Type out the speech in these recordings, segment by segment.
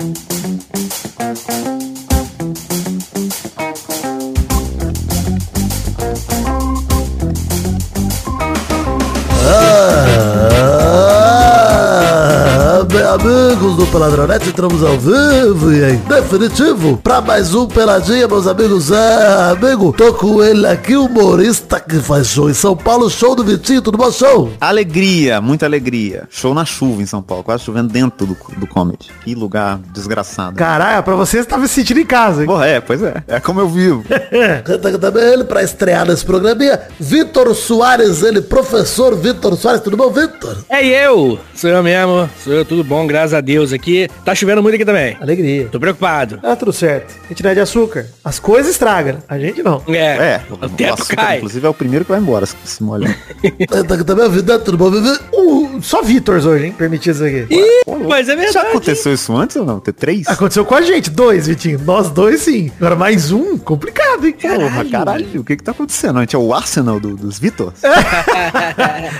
Ah, Peladronete, entramos ao vivo e em definitivo pra mais um Peladinha, meus amigos. É, amigo, tô com ele aqui, humorista que faz show em São Paulo, show do Vitinho, tudo bom, show? Alegria, muita alegria. Show na chuva em São Paulo, quase chovendo dentro do, do comedy. Que lugar desgraçado. Caralho, pra você você tava se sentindo em casa, hein? Porra, é, pois é. É como eu vivo. Canta aqui também ele pra estrear nesse programinha, Vitor Soares, ele, professor Vitor Soares, tudo bom, Vitor? É eu, sou eu mesmo, sou eu, tudo bom, graças a Deus aqui. Tá chovendo muito aqui também. Alegria. Tô preocupado. Ah, tudo certo. A gente não é de açúcar. As coisas estragam, a gente não. É, É, o teto açúcar, cai. Inclusive é o primeiro que vai embora se se molhar. Aqui também, Vitor, tudo bom? Uh, só Vitors hoje, hein? Permitido isso aqui. Ih, mas é Já verdade. aconteceu isso antes ou não? Ter três? Aconteceu com a gente, dois, Vitinho. Nós dois, sim. Agora mais um, complicado, hein? Porra, caralho, o que que tá acontecendo? A gente é o Arsenal do- dos Vitor?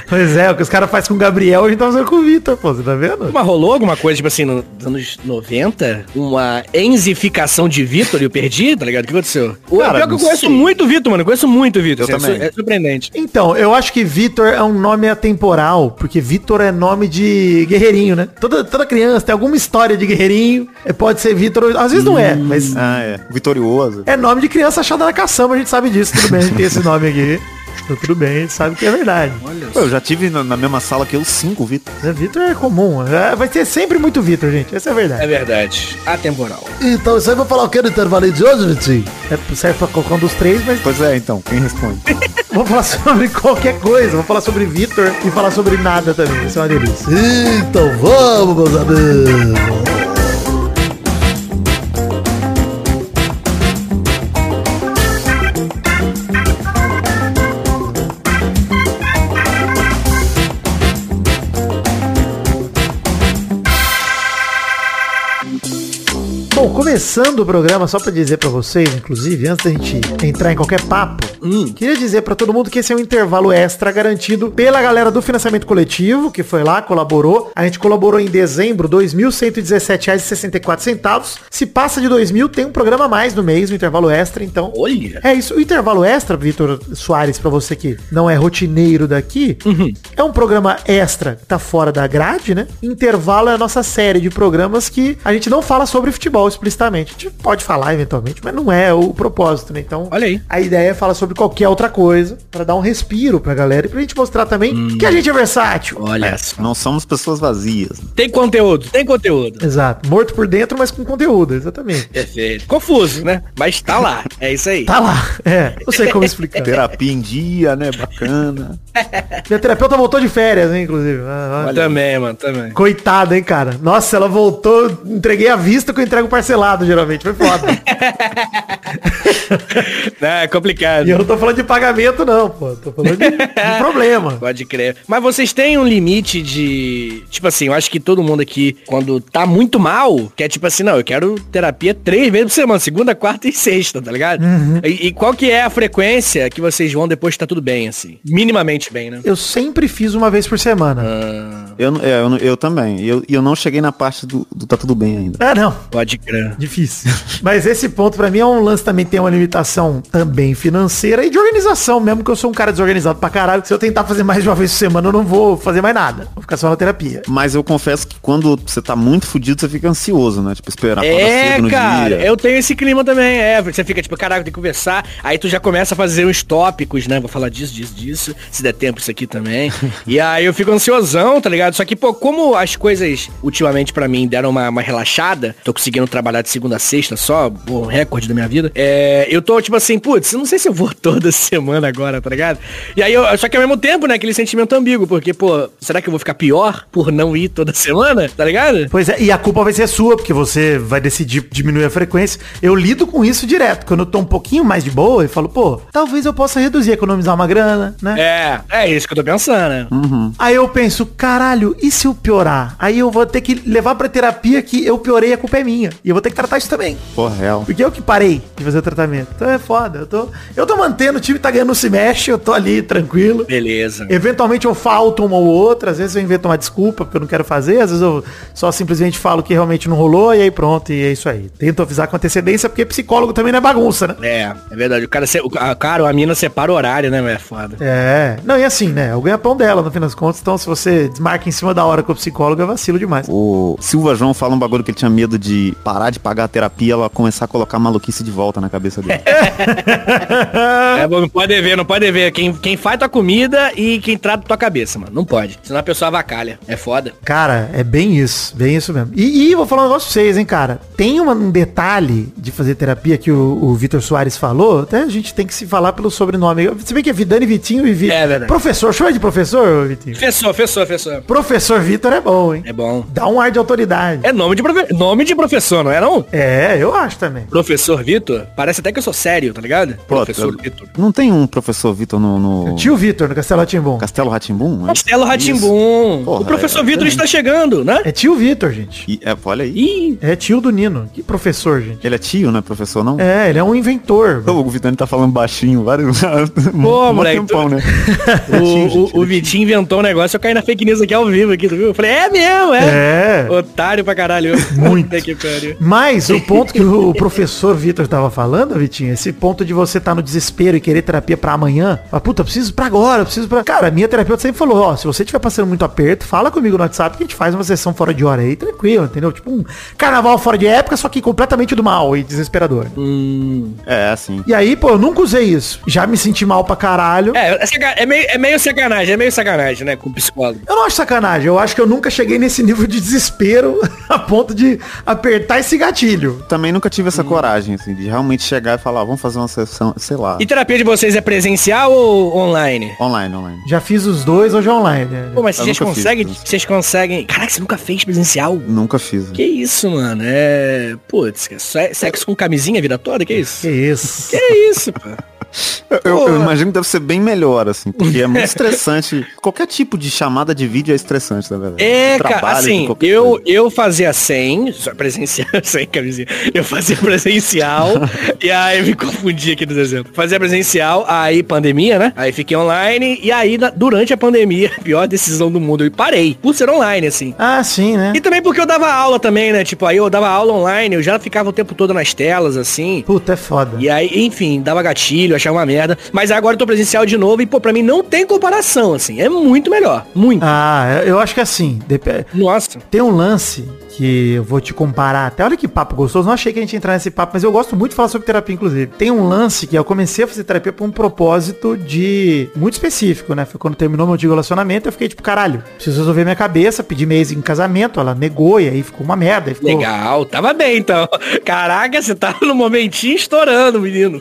Pois é, o que os caras fazem com o Gabriel, a gente tá fazendo com o Vitor, pô. Você tá vendo? Mas rolou alguma coisa, tipo assim, nos anos 90? Uma enzificação de Vitor e eu perdi, tá ligado? O que aconteceu? O Cara, pior que eu conheço sei. muito o Vitor, mano. Eu conheço muito o Vitor. Eu assim, também. É surpreendente. Então, eu acho que Vitor é um nome atemporal, porque Vitor é nome de guerreirinho, né? Toda, toda criança tem alguma história de guerreirinho, é, pode ser Vitor, às vezes não é, mas Ah, é. Vitorioso. é nome de criança achada na caçamba, a gente sabe disso, tudo bem, a gente tem esse nome aqui. Então, tudo bem, sabe que é verdade. Pô, eu já tive na, na mesma sala que eu cinco Vitor. É, Vitor é comum, é, vai ter sempre muito Vitor, gente, essa é a verdade. É verdade. Atemporal. Então, isso aí vai falar o que no intervalo de hoje, Vitinho? É, serve pra qualquer um dos três, mas Pois é, então, quem responde? vou falar sobre qualquer coisa, vou falar sobre Vitor e falar sobre nada também, isso é uma delícia. Então vamos, meus amigos. Começando o programa, só pra dizer pra vocês, inclusive, antes da gente entrar em qualquer papo, queria dizer pra todo mundo que esse é um intervalo extra garantido pela galera do financiamento coletivo, que foi lá, colaborou. A gente colaborou em dezembro, R$ 2.117,64. Se passa de 2.000, tem um programa a mais no mês, um intervalo extra, então... Olha. É isso, o intervalo extra, Vitor Soares, pra você que não é rotineiro daqui, é um programa extra que tá fora da grade, né? Intervalo é a nossa série de programas que a gente não fala sobre futebol explicitamente. A gente pode falar eventualmente, mas não é o propósito, né? Então, Olha aí. a ideia é falar sobre qualquer outra coisa pra dar um respiro pra galera e pra gente mostrar também que a gente é versátil. Olha só. Não somos pessoas vazias. Tem conteúdo, tem conteúdo. Exato. Morto por dentro, mas com conteúdo, exatamente. Perfeito. Confuso, né? Mas tá lá. É isso aí. Tá lá. É, não sei como explicar. Terapia em dia, né? Bacana. Minha terapeuta voltou de férias, hein, inclusive. Ah, olha. Também, mano, também. Coitada, hein, cara. Nossa, ela voltou, entreguei a vista que eu entrego parcelado, geralmente. Foi foda. É complicado. e eu não tô falando de pagamento, não, pô. Tô falando de, de problema. Pode crer. Mas vocês têm um limite de. Tipo assim, eu acho que todo mundo aqui, quando tá muito mal, quer tipo assim, não, eu quero terapia três vezes por semana, segunda, quarta e sexta, tá ligado? E, e qual que é a frequência que vocês vão depois que tá tudo bem, assim? Minimamente bem, né? Eu sempre fiz uma vez por semana. Eu, não- é, eu, não- eu também. E eu, eu não cheguei na parte do, do tá tudo bem ainda. Ah, não. Pode crer. Difícil. Mas esse ponto pra mim é um lance também tem uma limitação também financeira e de organização mesmo, que eu sou um cara desorganizado pra caralho. Se eu tentar fazer mais de uma vez por semana, eu não vou fazer mais nada. Vou ficar só na terapia. Mas eu confesso que quando você tá muito fudido, você fica ansioso, né? Tipo, esperar É, cedo no cara, dia. eu tenho esse clima também, é. Você fica tipo, caraca, tem que conversar. Aí tu já começa a fazer uns tópicos, né? Vou falar disso, disso, disso. Se der tempo, isso aqui também. e aí eu fico ansiosão, tá ligado? Só que, pô, como as coisas ultimamente pra mim deram uma, uma relaxada, tô conseguindo trabalhar de segunda a sexta só, o recorde da minha vida. É, eu tô tipo assim, putz, não sei se eu vou toda semana agora, tá ligado? E aí, eu, só que ao mesmo tempo, né, aquele sentimento ambíguo, porque, pô, será que eu vou ficar pior por não ir toda semana, tá ligado? Pois é, e a culpa vai ser sua, porque você vai decidir diminuir a frequência. Eu lido com isso direto. Quando eu tô um pouquinho mais de boa, eu falo, pô, talvez eu possa reduzir, economizar uma grana, né? É, é isso que eu tô pensando, né? Aí eu penso, caralho, e se eu piorar? Aí eu vou ter que levar pra terapia que eu piorei, a culpa é minha. E eu vou ter que tratar isso também. Porra, real. Porque eu que parei de fazer o tratamento. Então é foda. Eu tô, eu tô mantendo, o time tá ganhando, não se mexe, eu tô ali tranquilo. Beleza. Eventualmente eu falto uma ou outra, às vezes eu invento uma desculpa porque eu não quero fazer, às vezes eu só simplesmente falo que realmente não rolou e aí pronto, e é isso aí. Tento avisar com antecedência porque psicólogo também não é bagunça, né? É, é verdade. O cara, o, a, cara, a mina separa o horário, né? É foda. É. Não, e assim, né? O ganha-pão dela, no fim das contas. Então, se você desmarca em cima da hora com o psicólogo, é vacilo demais. O Silva João fala um bagulho que ele tinha medo de parar de pagar a terapia, ela começar a colocar maluquice de volta na cabeça dele. É, não pode ver, não pode ver. Quem, quem faz tua comida e quem trata tua cabeça, mano. Não pode. Senão a pessoa avacalha. É foda. Cara, é bem isso, bem isso mesmo. E, e vou falar um negócio pra vocês, hein, cara. Tem uma- um detalhe de fazer terapia que o, o Vitor Soares falou, até a gente tem que se falar pelo sobrenome. Se bem que é Vidani, Vitinho e Vitor. É verdade. Professor, chama de professor, Vitinho. Fessor, fessor, fessor. Professor Vitor é bom, hein? É bom. Dá um ar de autoridade. É nome de, profe- nome de professor, não é não? É, eu acho também. Professor Vitor? Parece até que eu sou sério, tá ligado? Pô, Professor Vitor. Não tem um professor Vitor no, no Tio Vitor, no Castelo Ratimbum. Castelo Ratimbum? Castelo Ratimbum. O professor é, Vitor está chegando, né? É tio Vitor, gente. E, é, olha aí. Ih, É tio do Nino. Que professor, gente. Ele é tio, né, professor, não? É, ele é um inventor. O Vitani tá falando baixinho, vários. Pô, um moleque, tempão, tu- né? o, o, o Vitinho inventou um negócio, eu caí na fake news aqui ao vivo aqui, tu viu? Eu falei, é mesmo, é. É. Otário pra caralho. Muito. Puta que pariu. Mas o ponto que o professor Vitor tava falando, Vitinho, esse ponto de você estar no desespero e querer terapia pra amanhã, fala, puta, eu preciso pra agora, eu preciso pra... Cara, a minha terapeuta sempre falou, ó, se você estiver passando muito aperto, fala comigo no WhatsApp que a gente faz uma sessão fora de hora aí, tranquilo, entendeu? Tipo um carnaval fora de época, só que completamente do mal e desesperador. Hum. É, assim. E aí, pô, eu nunca usei isso. Já me senti mal pra caralho. É, é, é meio, é meio sacanagem, é meio sacanagem, né, com o psicólogo. Eu não acho sacanagem, eu acho que eu nunca cheguei nesse nível de desespero a ponto de apertar esse gatilho. Também nunca tive essa coragem, assim, de realmente chegar e falar, vamos fazer uma sessão, sei lá, E terapia de vocês é presencial ou online? online, online. Já fiz os dois hoje online. né? Pô, mas Eu vocês fiz conseguem, vocês conseguem... Caraca, você nunca fez presencial? Nunca fiz. Que isso, mano? É... Putz, é só- sexo com camisinha a vida toda? Que isso? Que isso. Que isso, pô? Eu, eu- imagino que deve ser bem melhor, assim, porque é muito estressante. Qualquer tipo de chamada de vídeo é estressante, na verdade. É, cara, assim, eu, coisa. eu fazia 100, só presencial, 100 camisinha. Eu fazia presencial, e aí eu me confundi aqui nos exemplos. Fazia presencial, aí pandemia, né? Aí fiquei online, e aí na- durante a pandemia, pior decisão do mundo, eu parei, por ser online, assim. Ah, sim, né? E também porque eu dava aula também, né? Tipo, aí eu dava aula online, eu já ficava o tempo todo nas telas, assim. Puta, é foda. E aí, enfim, dava gatilho, achava uma merda. Mas agora eu tô presencial de novo e, pô, pra mim não tem comparação, assim. É muito melhor. Muito. Ah, eu acho que assim, dep- Nossa. tem um lance que eu vou te comparar até. Olha que papo gostoso. Não achei que a gente ia entrar nesse papo, mas eu gosto muito de falar sobre terapia, inclusive. Tem um lance que eu comecei a fazer terapia por um propósito de. muito específico, né? Foi quando terminou meu antigo relacionamento, eu fiquei tipo, caralho, preciso resolver minha cabeça, pedi mês em casamento, ela negou, e aí ficou uma merda. Ficou... Legal, tava bem então. Caraca, você tava no momentinho estourando, menino.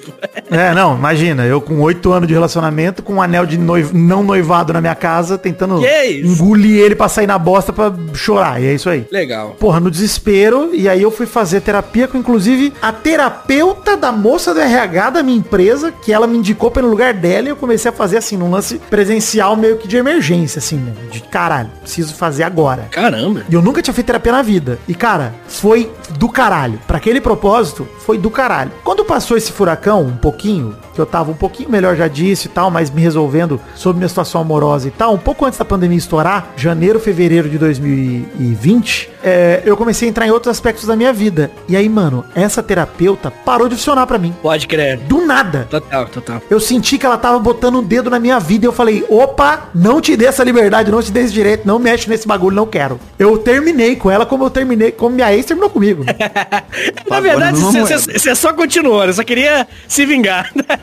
É, não, imagina, eu com oito anos de relacionamento, com um anel de noiv... não noivado na minha casa, tentando isso? engolir ele pra sair na bosta pra chorar. E é isso aí. Legal. Porra, no desespero, e aí eu fui fazer terapia com, inclusive, a terapeuta da moça do RH da minha empresa, que ela me indicou pelo lugar dela, e eu comecei a fazer, assim, num lance presencial meio que de emergência, assim, né? De caralho, preciso fazer agora. Caramba. E eu nunca tinha feito terapia na vida. E, cara, foi do caralho. Pra aquele propósito, foi do caralho. Quando passou esse furacão, um pouquinho, que eu tava um pouquinho melhor já disso e tal, mas me resolvendo sobre minha situação amorosa e tal, um pouco antes da pandemia estourar, janeiro, fevereiro de 2020, é, eu comecei a entrar em outros aspectos da minha vida. E aí, mano, essa terapeuta parou de funcionar pra mim. Pode crer. Do nada. Total, total. Eu senti que ela tava botando um dedo na minha vida e eu falei, opa, não te dê essa liberdade, não te dê esse direito, não mexe nesse bagulho, não quero. Eu terminei com ela como eu terminei, como minha ex terminou comigo. Na verdade, numa você, só continuou, né? Só queria se vingar.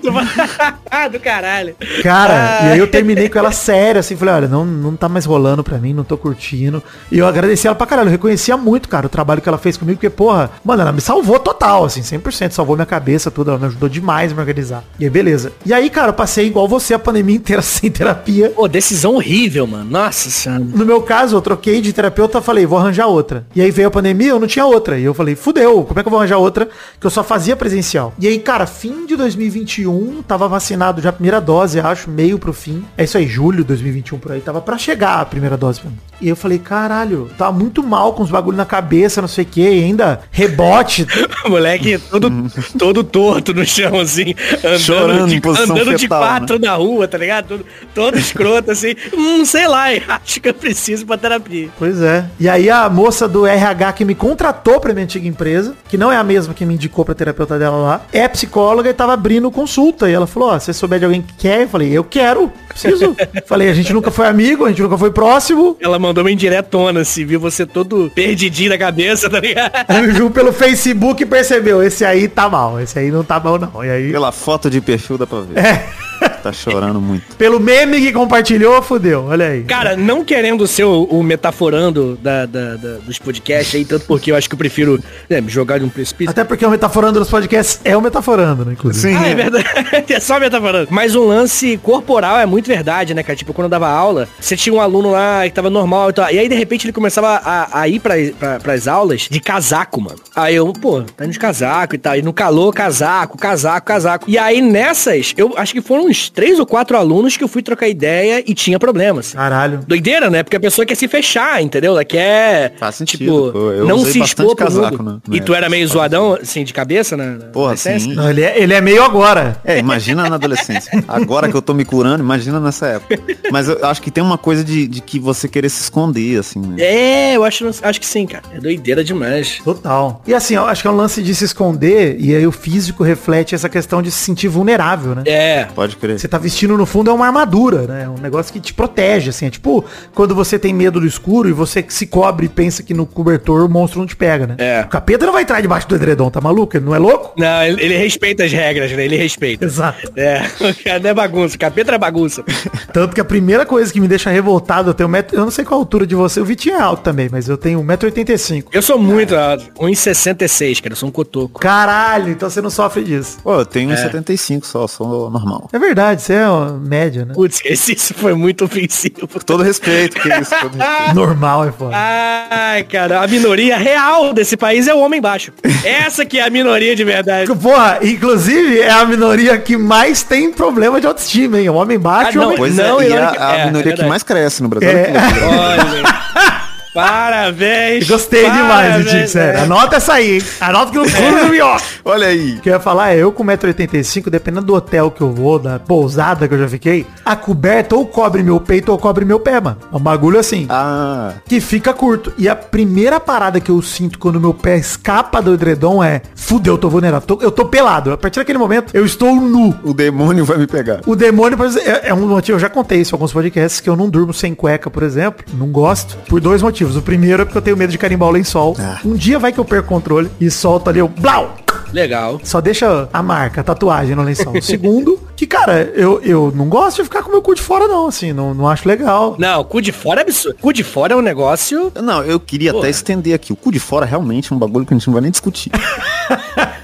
Tu fala- do caralho. Cara, Ah. e aí eu terminei com ela sério, assim, falei, olha, não, não tá mais rolando pra mim, não tô curtindo. E eu agradeci ela pra caralho, eu reconhecia muito, cara, o trabalho que ela fez comigo, porque, porra, mano, ela me salvou total, assim, 100%, salvou minha cabeça, tudo, ela me ajudou demais a me organizar. E aí, beleza. E aí, cara, eu passei igual você a pandemia inteira sem terapia. Pô, decisão horrível, mano. Nossa senhora. No meu caso, eu troquei de terapeuta, falei, vou arranjar outra. E aí veio a pandemia, eu não tinha outra. E eu falei, fudeu, como é que eu vou arranjar outra? Que eu só fazia presencial. E aí, cara, fim fim de 2021, tava vacinado já a primeira dose, acho, meio pro fim. É isso aí, julho de 2021 por aí, tava pra chegar a primeira dose. E eu falei, caralho, tá muito mal com os bagulho na cabeça, não sei o que, ainda rebote. Moleque todo, todo torto no chão, assim, andando, Chorando de, andando de fetal, quatro na rua, tá ligado? Todo, todo escroto, assim. Hum, sei lá, acho que eu preciso pra terapia. Pois é. E aí a moça do RH que me contratou pra minha antiga empresa, que não é a mesma que me indicou pra terapeuta dela lá, é psicóloga e tava abrindo consulta. E ela falou, ó, se você souber de alguém que quer, eu falei, eu quero, preciso. falei, a gente nunca foi amigo, a gente nunca foi próximo. Ela mandou uma indiretona, assim, viu você todo perdidinho na cabeça, tá ligado? Viu pelo Facebook e percebeu, esse aí tá mal, esse aí não tá bom não. E aí, Pela foto de perfil dá pra ver. É. Tá chorando muito. pelo meme que compartilhou, fudeu, olha aí. Cara, não querendo ser o, o metaforando da, da- da- dos podcasts aí, tanto porque eu acho que eu prefiro né, me jogar de um precipício. Até porque o Metaforando dos podcasts é o Metaforando, né, inclusive. Sim. Ah, é verdade. é só metaforando. Mas o lance corporal é muito verdade, né, cara? Tipo, quando eu dava aula, você tinha um aluno lá que tava normal e tal. E aí, de repente, ele começava a, a ir pra, pra, pras aulas de casaco, mano. Aí eu, pô, tá indo de casaco e tal. E no calor, casaco, casaco, casaco. E aí, nessas, eu acho que foram uns três ou quatro alunos que eu fui trocar ideia e tinha problemas. Caralho. Doideira, né? Porque a pessoa quer se fechar, entendeu? Ela quer, Faz sentido, tipo, pô. Eu não usei se bastante expor pro casaco, mundo. né? E tu era época, meio zoadão, assim, de cabeça, na Porra, sim. Não, ele, é, ele é meio agora. É, imagina na adolescência. Agora que eu tô me curando, imagina nessa época. Mas eu acho que tem uma coisa de, de que você querer se esconder, assim, né? É, eu acho, acho que sim, cara. É doideira demais. Total. E assim, eu acho que é um lance de se esconder e aí o físico reflete essa questão de se sentir vulnerável, né? É. Pode crer. Você tá vestindo no fundo é uma armadura, né? É um negócio que te protege, assim. É tipo quando você tem medo do escuro e você se cobre e pensa que no cobertor o monstro não te pega, né? É. O capeta não vai entrar debaixo do edredom, tá maluco? Ele não é louco? Não, ele, ele respeita as regras, né? Ele respeita. Exato. É, o cara não é bagunça. Capeta é bagunça. Tanto que a primeira coisa que me deixa revoltado, eu tenho um metro, eu não sei qual a altura de você, o Vitinho é alto também, mas eu tenho 1,85m. Eu sou muito alto. 1,66, cara. Eu sou um cotoco. Caralho, então você não sofre disso. Pô, eu tenho uns 75 só, sou normal. É verdade, você é média, né? Putz, esse isso foi muito ofensivo. Todo respeito, que isso, todo respeito. Normal é foda. Ai, cara, a minoria real desse país é o homem baixo. Essa que é a minoria de verdade. Porra, inclusive é a minoria que mais tem problema de autoestima, hein? O homem baixo Ah, e o não, homem... Pois Não, é, e a, a é, é minoria que verdade. mais cresce no Brasil. É. Olha Parabéns. Gostei demais, parabéns, Vitinho, sério. é. Anota essa aí, hein? Anota que no fundo do minhoca. Olha aí. O que eu ia falar é, eu com 1,85m, dependendo do hotel que eu vou, da pousada que eu já fiquei, a coberta ou cobre meu peito ou cobre meu pé, mano. É um bagulho assim. Ah, Que fica curto. E a primeira parada que eu sinto quando meu pé escapa do edredom é Fudeu, eu tô vulnerável. Tô- eu tô pelado. A partir daquele momento, eu estou nu. o demônio vai me pegar. O demônio, por exemplo, é, é um motivo, eu já contei isso em alguns podcasts, que eu não durmo sem cueca, por exemplo. Não gosto. Por dois motivos. O primeiro é porque eu tenho medo de carimbar o lençol. Ah. Um dia vai que eu perco o controle e solto ali, eu blau! Legal. Só deixa a marca, a tatuagem no lençol. O segundo, que, cara, eu, eu não gosto de ficar com meu cu de fora, não, assim. Não, não acho legal. Não, cu de fora é absurdo. Cu de fora é um negócio. Não, eu queria Porra. até estender aqui. O cu de fora realmente é um bagulho que a gente não vai nem discutir.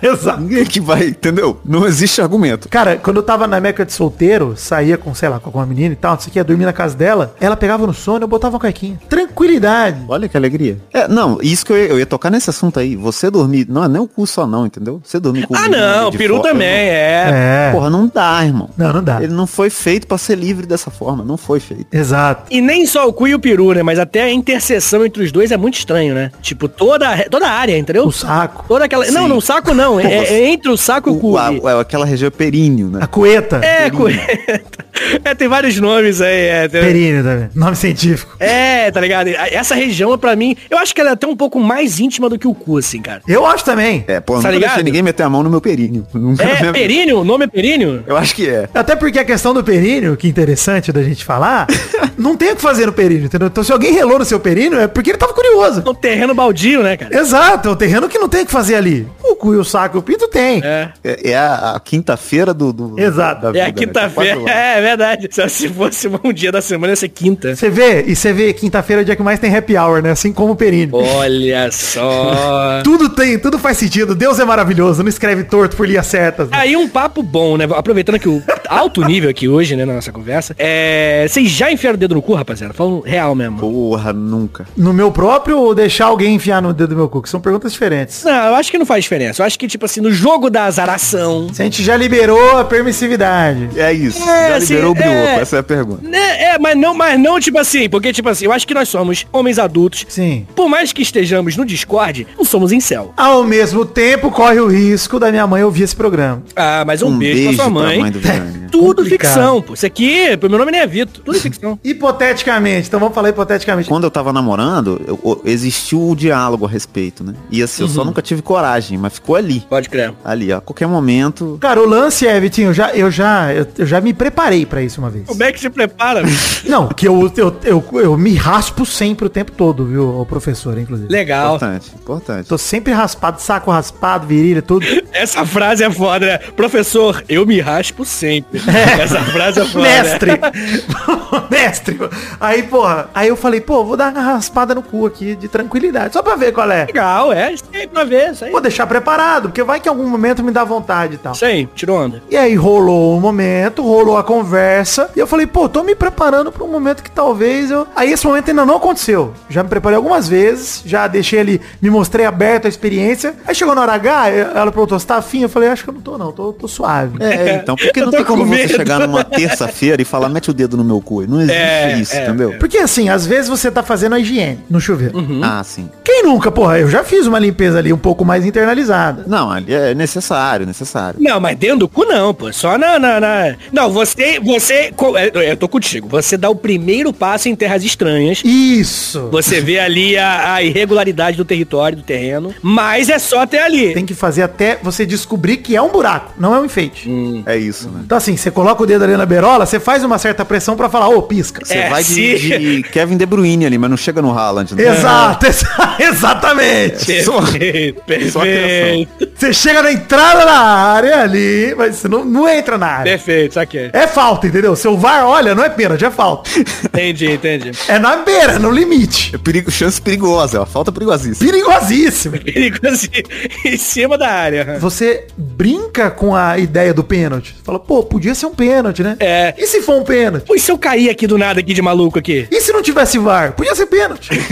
Exato. Ninguém que vai, entendeu? Não existe argumento. Cara, quando eu tava na Meca de solteiro, saía com, sei lá, com alguma menina e tal, não sei o que, ia dormir na casa dela, ela pegava no sono, eu botava uma cuequinha. Tranquilidade. Olha que alegria. É, não, isso que eu ia, eu ia tocar nesse assunto aí. Você dormir, não é nem o cu só não, entendeu? Você dormir com Ah, o não, o peru também, é. É. Porra, não dá, irmão. Não, não dá. Ele não foi feito pra ser livre dessa forma, não foi feito. Exato. E nem só o cu e o peru, né? Mas até a interseção entre os dois é muito estranho, né? Tipo, toda, toda a área, entendeu? O saco. Toda aquela. Não, Sim. não, saco não. É, é entre o saco e o cu. A- a- aquela região é períneo, né? A cueta. É, correto. É, tem vários nomes aí. É, tem- Períneo também. Nome científico. é, tá ligado? Essa região, pra mim, eu acho que ela é até um pouco mais íntima do que o cu, assim, cara. Eu acho também. É, pô, eu Tá ligado? deixei ninguém meter a mão no meu períneo. É períneo? O nome é períneo? Eu acho que é. Até porque a questão do períneo, que é interessante da gente falar, não tem o que fazer no períneo, entendeu? Então se alguém relou no seu períneo, é porque ele tava curioso. É um terreno baldio, né, cara? Exato, é um terreno que não tem o que fazer ali. O cu e o saco e o pinto tem. É. É, é a, a quinta-feira do, do- Exato. da É a vida, né? quinta-feira. Pode lá. É verdade. Só se fosse um dia da semana, ia ser quinta. Você vê, e você vê, quinta-feira é o dia que mais tem happy hour, né? Assim como o Perini. Olha só. Tudo tem, tudo faz sentido. Deus é maravilhoso, não escreve torto por linhas certas. né? Aí um papo bom, né? Aproveitando que o alto nível aqui hoje, né, na nossa conversa. É. Vocês já enfiaram o dedo no cu, rapaziada? Falando real mesmo. Porra, nunca. No meu próprio ou deixar alguém enfiar no dedo do meu cu? Que são perguntas diferentes. Não, eu acho que não faz diferença. Eu acho que, tipo assim, no jogo da azaração. Se a gente já liberou a permissividade. É isso. É, Já assim, liberou o brioco, é. essa é a pergunta. Né, é, mas não, mas não, tipo assim, porque, tipo assim, eu acho que nós somos homens adultos. Sim. Por mais que estejamos no Discord, não somos em céu. Ao mesmo tempo, corre o risco da minha mãe ouvir esse programa. Ah, mas um, beijo, pra sua mãe. do Vidani. Tudo Complicado. ficção, pô. Isso aqui, meu nome nem é Vitor. Tudo ficção. Hipoteticamente, então vamos falar hipoteticamente. Quando eu tava namorando, eu- eu- existiu o diálogo a respeito, né? E assim, eu Uhum. só nunca tive coragem, mas ficou ali. Pode crer. Ali, ó. A qualquer momento. Cara, o lance é, Vitinho, eu já, eu já, eu, eu já me preparei pra isso uma vez. Como é que se prepara? Não, que eu, eu, eu, eu me raspo sempre o tempo todo, viu, o professor, inclusive. Legal. Importante, importante. Tô sempre raspado, saco raspado, virilha, tudo. Essa frase é foda, né? Professor, eu me raspo sempre. Essa frase é foda. Mestre! Mestre! Aí, porra, aí eu falei, pô, vou dar uma raspada no cu aqui de tranquilidade, só pra ver qual é. Legal, é. Isso aí pra ver, isso aí. Vou deixar preparado, porque vai que em algum momento me dá vontade e tal. Isso aí, tirou onda. E aí rolou o momento, rolou a conversa, e eu falei, pô, tô me preparando pra um momento que talvez eu... Aí esse momento ainda não aconteceu. Já me preparei algumas vezes, já deixei ali, me mostrei aberto a experiência. Aí chegou na hora H, ela perguntou, você tá afim? Eu falei, acho que eu não tô não, tô, tô suave. É, então, porque não tem como com você medo. chegar numa terça-feira e falar, mete o dedo no meu cu. Não existe É, isso, é, entendeu? Porque assim, às vezes você tá fazendo a higiene no chuveiro. Ah, sim. Quem nunca, porra? Eu já fiz uma limpeza ali um pouco mais internalizada. Não, ali é necessário, necessário. Não, mas dentro do cu não, pô. Só na. na, na- Não, você. Você. co- é, Eu tô contigo. Você dá o primeiro passo em terras estranhas. Isso! Você vê ali a, a irregularidade do território, do terreno. Mas é só até ali. Tem que fazer até você descobrir que é um buraco, não é um enfeite. É isso, né? Então assim, você coloca o dedo ali na berola, você faz uma certa pressão pra falar, ô, pisca. Você É, vai de, de Kevin De Bruyne ali, mas não chega no Haaland. Né? Exato, exa- exatamente. Só- Perfeito, Só. Você chega na entrada da área ali, mas você não, não entra na área. Perfeito, saquei. É falta, entendeu? Seu VAR, olha, não é pênalti, é falta. Entendi, entendi. É na beira, no limite. É perigo, chance perigosa, ó. Falta perigosíssima. Perigosíssimo. Perigo assim, em cima da área. Você brinca com a ideia do pênalti. Você fala, pô, podia ser um pênalti, né? É. E se for um pênalti? Pô, e se eu cair aqui do nada aqui de maluco aqui? E se não tivesse VAR? Podia ser pênalti.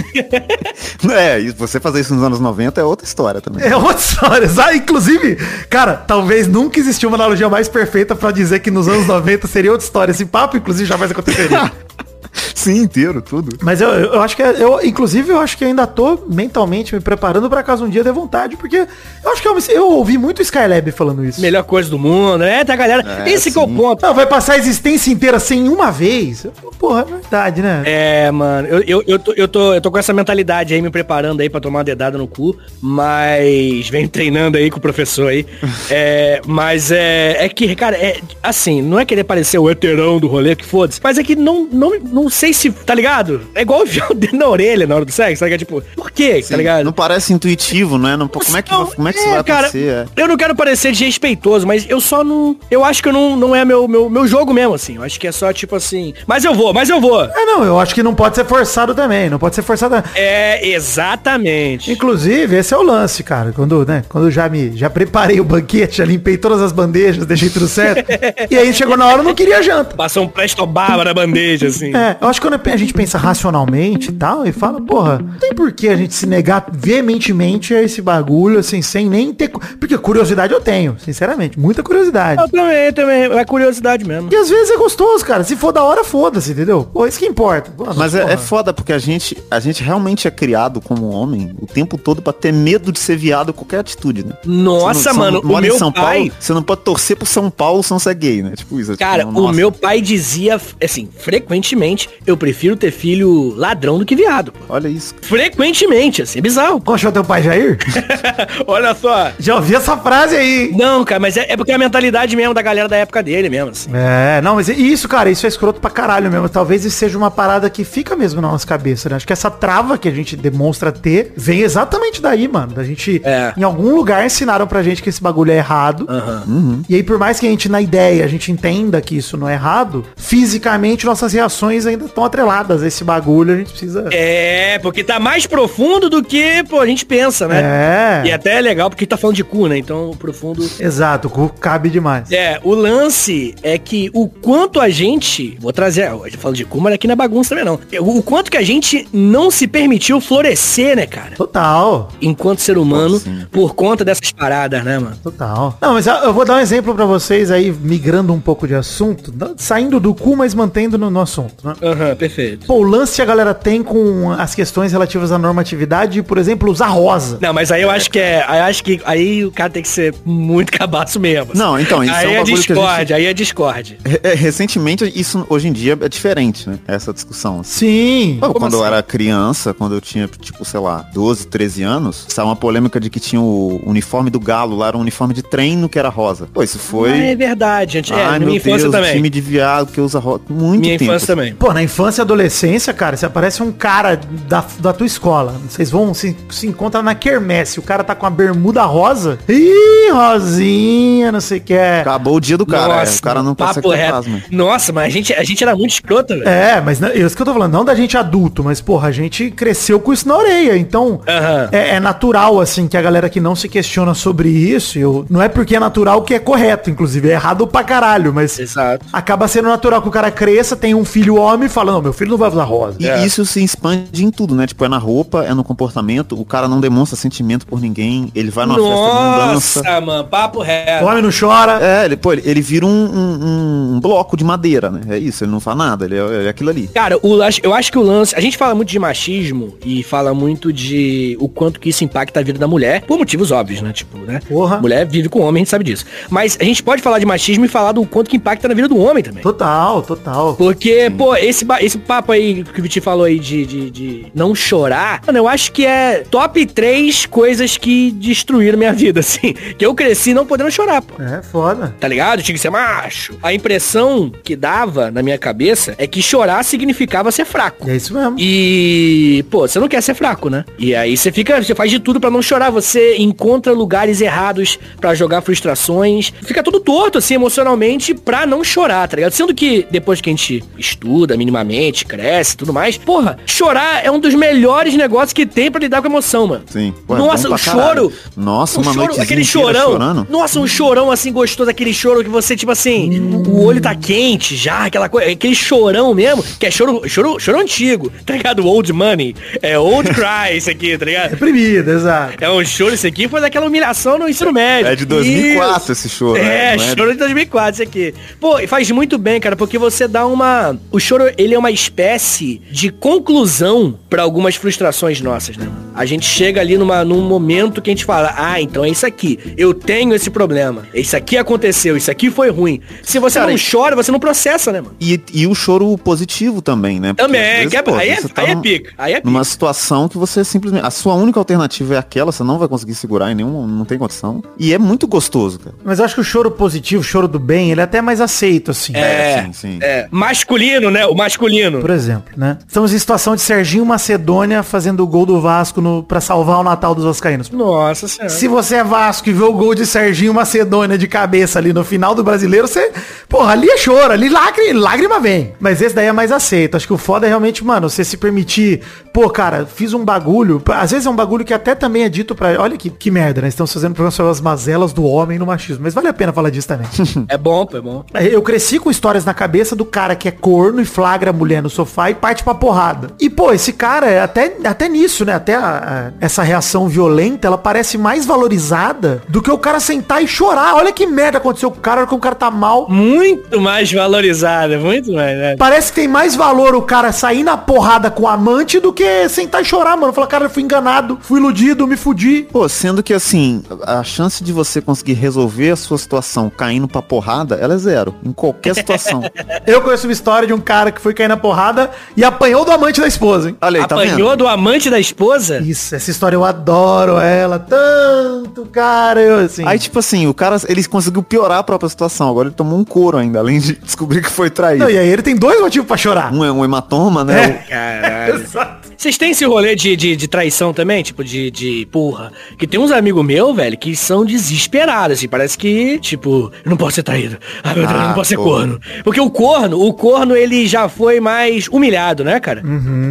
É, e você fazer isso nos anos 90 é outra história também. É outra história. Ah, inclusive, cara, talvez nunca existiu uma analogia mais perfeita pra dizer que nos anos 90 seria outra história. Esse papo, inclusive, jamais aconteceria. Sim, inteiro, tudo. Mas eu, eu acho que é- eu, inclusive, eu acho que ainda tô mentalmente me preparando pra caso um dia dê vontade, porque eu acho que eu, eu ouvi muito Skylab falando isso. Melhor coisa do mundo, né? Tá, galera? É, Esse que é o ponto. Não, vai passar a existência inteira sem uma vez? Porra, é verdade, né? É, mano, eu, eu, eu, tô, eu, tô, eu tô com essa mentalidade aí, me preparando aí pra tomar uma dedada no cu, mas venho treinando aí com o professor aí. é, mas é, é que, cara, é assim, não é querer parecer o heterão do rolê, que foda-se, mas é que não, não, não sei se, tá ligado? É igual enfiar o dedo na orelha na hora do sexo, sabe? Tipo, por quê, Sim, tá ligado? Não parece intuitivo, né? Não, como é que, Não, como é que é, isso vai cara, acontecer? É. Eu não quero parecer desrespeitoso, mas eu só não. Eu acho que eu não, não é meu, meu, meu jogo mesmo, assim. Eu acho que é só tipo assim. Mas eu vou, mas eu vou. É, não, eu acho que não pode ser forçado também, não pode ser forçado. É, exatamente. Inclusive, esse é o lance, cara. Quando, né, quando eu já me já preparei o banquete, já limpei todas as bandejas, deixei tudo certo. e aí chegou na hora, eu não queria janta. Passou um presto barba na bandeja, assim. É, eu acho que quando a gente pensa racionalmente e tal, e fala, porra, não tem por que a gente se negar veementemente a esse bagulho, assim, sem nem ter. Porque curiosidade eu tenho, sinceramente, muita curiosidade. Eu também, também. É curiosidade mesmo. E às vezes é gostoso, cara. Se for da hora, foda-se, entendeu? Pô, isso que importa. Pô, Mas é, é foda porque a gente, a gente realmente é criado como homem o tempo todo pra ter medo de ser viado em qualquer atitude, né? Nossa, não- mano, você o meu São pai. Paulo, você não pode torcer pro São Paulo se não você é gay, né? Tipo isso. Cara, tipo, o nossa. meu pai dizia, assim, frequentemente sinceramente, eu prefiro ter filho ladrão do que viado. Pô. Olha isso. Frequentemente, assim, é bizarro. Qual o teu pai, Jair? Olha só. Já ouvi essa frase aí. Não, cara, mas é, é porque é a mentalidade mesmo da galera da época dele mesmo, assim. É, não, mas isso, cara, isso é escroto pra caralho mesmo. Talvez isso seja uma parada que fica mesmo na nossa cabeça, né? Acho que essa trava que a gente demonstra ter vem exatamente daí, mano. Da gente, É. em algum lugar, ensinaram pra gente que esse bagulho é errado. Aham. E aí, por mais que a gente, na ideia, a gente entenda que isso não é errado, fisicamente nossas reações ainda estão atreladas a esse bagulho, a gente precisa... É, porque tá mais profundo do que, pô, a gente pensa, né? É. E até é legal porque tá falando de cu, né? Então, profundo. Exato, o cu cabe demais. É, o lance é que o quanto a gente. Vou trazer. Eu falo de cu, mas aqui na bagunça também não. O quanto que a gente não se permitiu florescer, né, cara? Total. Enquanto ser humano, Sim. por conta dessas paradas, né, mano? Total. Não, mas eu vou dar um exemplo pra vocês aí, migrando um pouco de assunto, não- saindo do cu, mas mantendo no, no assunto, né? Aham, perfeito. Pô, o lance que a galera tem com as questões relativas à normatividade, de, por exemplo, usar rosa. Não, mas aí eu acho que é. Aí eu acho que aí o cara tem que ser muito cabaço mesmo. Não, então, isso é aí um é bagulho que a gente- aí é discorde. Re- é, Recentemente, isso hoje em dia é diferente, né? Essa discussão. assim. Sim. Pô, quando eu assim? era criança, quando eu tinha, tipo, sei lá, 12, 13 anos, saiu uma polêmica de que tinha o uniforme do Galo lá, era um uniforme de treino que era rosa. Pô, isso foi... Ah, é verdade, gente. É, Ai, minha infância Deus, também. time de viado que usa rosa. Muito Minha tempo. infância também. Pô, na infância e adolescência, cara, você aparece um cara da, da tua escola. Vocês vão se, se encontram na quermesse. O cara tá com a bermuda rosa. Ih, rosinha, não sei o que. É. Acabou o dia do cara. é, o cara não reto. fantasma. Nossa, mas a gente, a gente era muito escroto, velho. É, mas não- isso que eu tô falando, não da gente adulto, mas, porra, a gente cresceu com isso na orelha. Então, Aham. é, é natural, assim, que a galera que não se questiona sobre isso, eu, não é porque é natural que é correto, inclusive, é errado pra caralho, mas Exato. acaba sendo natural que o cara cresça, tenha um filho homem e fala, não, meu filho não vai usar rosa. E É. isso se expande em tudo, né? Tipo, é na roupa, é no comportamento, o cara não demonstra sentimento por ninguém, ele vai numa festa e não dança. Nossa, mano, papo O reto. homem não chora. É, ele, pô, ele, ele vira um, um- um bloco de madeira, né? É isso, ele não faz nada, ele é, é aquilo ali. Cara, o, acho- eu acho que o lance. A gente fala muito de machismo e fala muito de o quanto que isso impacta a vida da mulher, por motivos óbvios, né? Tipo, né? Porra. Mulher vive com homem, a gente sabe disso. Mas a gente pode falar de machismo e falar do quanto que impacta na vida do homem também. Total, total. Porque, pô, esse, esse papo aí que o Viti falou aí de, de, de não chorar, mano, eu acho que é top 3 coisas que destruíram minha vida, assim. Que eu cresci não podendo chorar, pô. É foda. Tá ligado? Tinha que ser macho. A impressão que dava na minha cabeça é que chorar significava ser fraco. É isso mesmo. E, pô, você não quer ser fraco, né? E aí você fica, você faz de tudo pra não chorar, você encontra lugares errados pra jogar frustrações, fica tudo torto assim emocionalmente pra não chorar, tá ligado? Sendo que depois que a gente estuda minimamente, cresce, tudo mais, porra, chorar é um dos melhores negócios que tem pra lidar com emoção, mano. Sim. Pô, é Nossa, pra caralho. choro. Nossa, Um uma choro, aquele chorão. chorando. Nossa, um chorão assim gostoso, aquele choro que você, tipo assim, o olho tá quente já, aquela coisa, aquele chorão mesmo, que é choro, choro, choro antigo, tá ligado? Old money, é old cry isso aqui, tá ligado? Reprimido, exato. É um choro isso aqui, foi daquela humilhação no ensino médio. É de 2004 esse choro. É, né? Choro de 2004 isso aqui. Pô, e faz muito bem, cara, porque você dá uma... O choro, ele é uma espécie de conclusão pra algumas frustrações nossas, né? mano? A gente chega ali numa, num momento que a gente fala, ah, então é isso aqui. Eu tenho esse problema. Isso aqui aconteceu, isso aqui foi ruim. Se você Cara, não chora, você não processa, né, mano? E, e o choro positivo também, né? Porque Também, às vezes, que é- pô, aí, é, tá aí é pica. Aí é pica. Numa situação que você simplesmente. A sua única alternativa é aquela, você não vai conseguir segurar em nenhum. Não tem condição. E é muito gostoso, cara. Mas eu acho que o choro positivo, o choro do bem, ele é até mais aceito, assim. É, sim, sim. é. Masculino, né? O masculino. Por exemplo, né? Estamos em situação de Serginho Macedônia fazendo o gol do Vasco no, pra salvar o Natal dos Vascaínos. Nossa senhora. Se você é Vasco e vê o gol de Serginho Macedônia de cabeça ali no final do brasileiro, você. Porra, ali é choro, ali lágrima, lágrima vem. Mas esse daí é mais aceito. Acho que o foda é realmente, mano, você se permitir. Pô, cara, fiz um bagulho. Às vezes é um bagulho que até também é dito pra. Olha que, que merda, né? Estamos fazendo programa sobre as mazelas do homem no machismo. Mas vale a pena falar disso também. É bom, pô, é bom. Eu cresci com histórias na cabeça do cara que é corno e flagra a mulher no sofá e parte pra porrada. E, pô, esse cara, até, até nisso, né? Até a- a- essa reação violenta, ela parece mais valorizada do que o cara sentar e chorar. Olha que merda aconteceu com o cara, que o cara tá mal. Muito mais valorizada, muito mais, né? Parece que tem mais valor o cara sair na porrada com o amante do que sentar e chorar, mano. Falar, cara, eu fui enganado, fui iludido, me fudi. Pô, sendo que assim, a chance de você conseguir resolver a sua situação caindo pra porrada, ela é zero. Em qualquer situação. Eu conheço uma história de um cara que foi cair na porrada e apanhou do amante da esposa, hein? Olha aí, tá Apanhou vendo? do amante da esposa? Isso, essa história eu adoro ela tanto, cara. Eu assim. Aí, tipo assim, o cara, ele conseguiu piorar a própria situação. Agora ele tomou um couro ainda, além de descobrir que foi traído. Não, e aí ele tem dois motivos pra chorar. Um é um hematoma, né? Caralho. Exato. Vocês têm esse rolê de, de, de traição também? Tipo, de, de porra. Que tem uns amigos meus, velho, que são desesperados, assim. Parece que, tipo, eu não posso ser traído. Ah, meu Deus, eu Ah, não posso ser corno. Porque o corno, o corno, ele já foi mais humilhado, né, cara?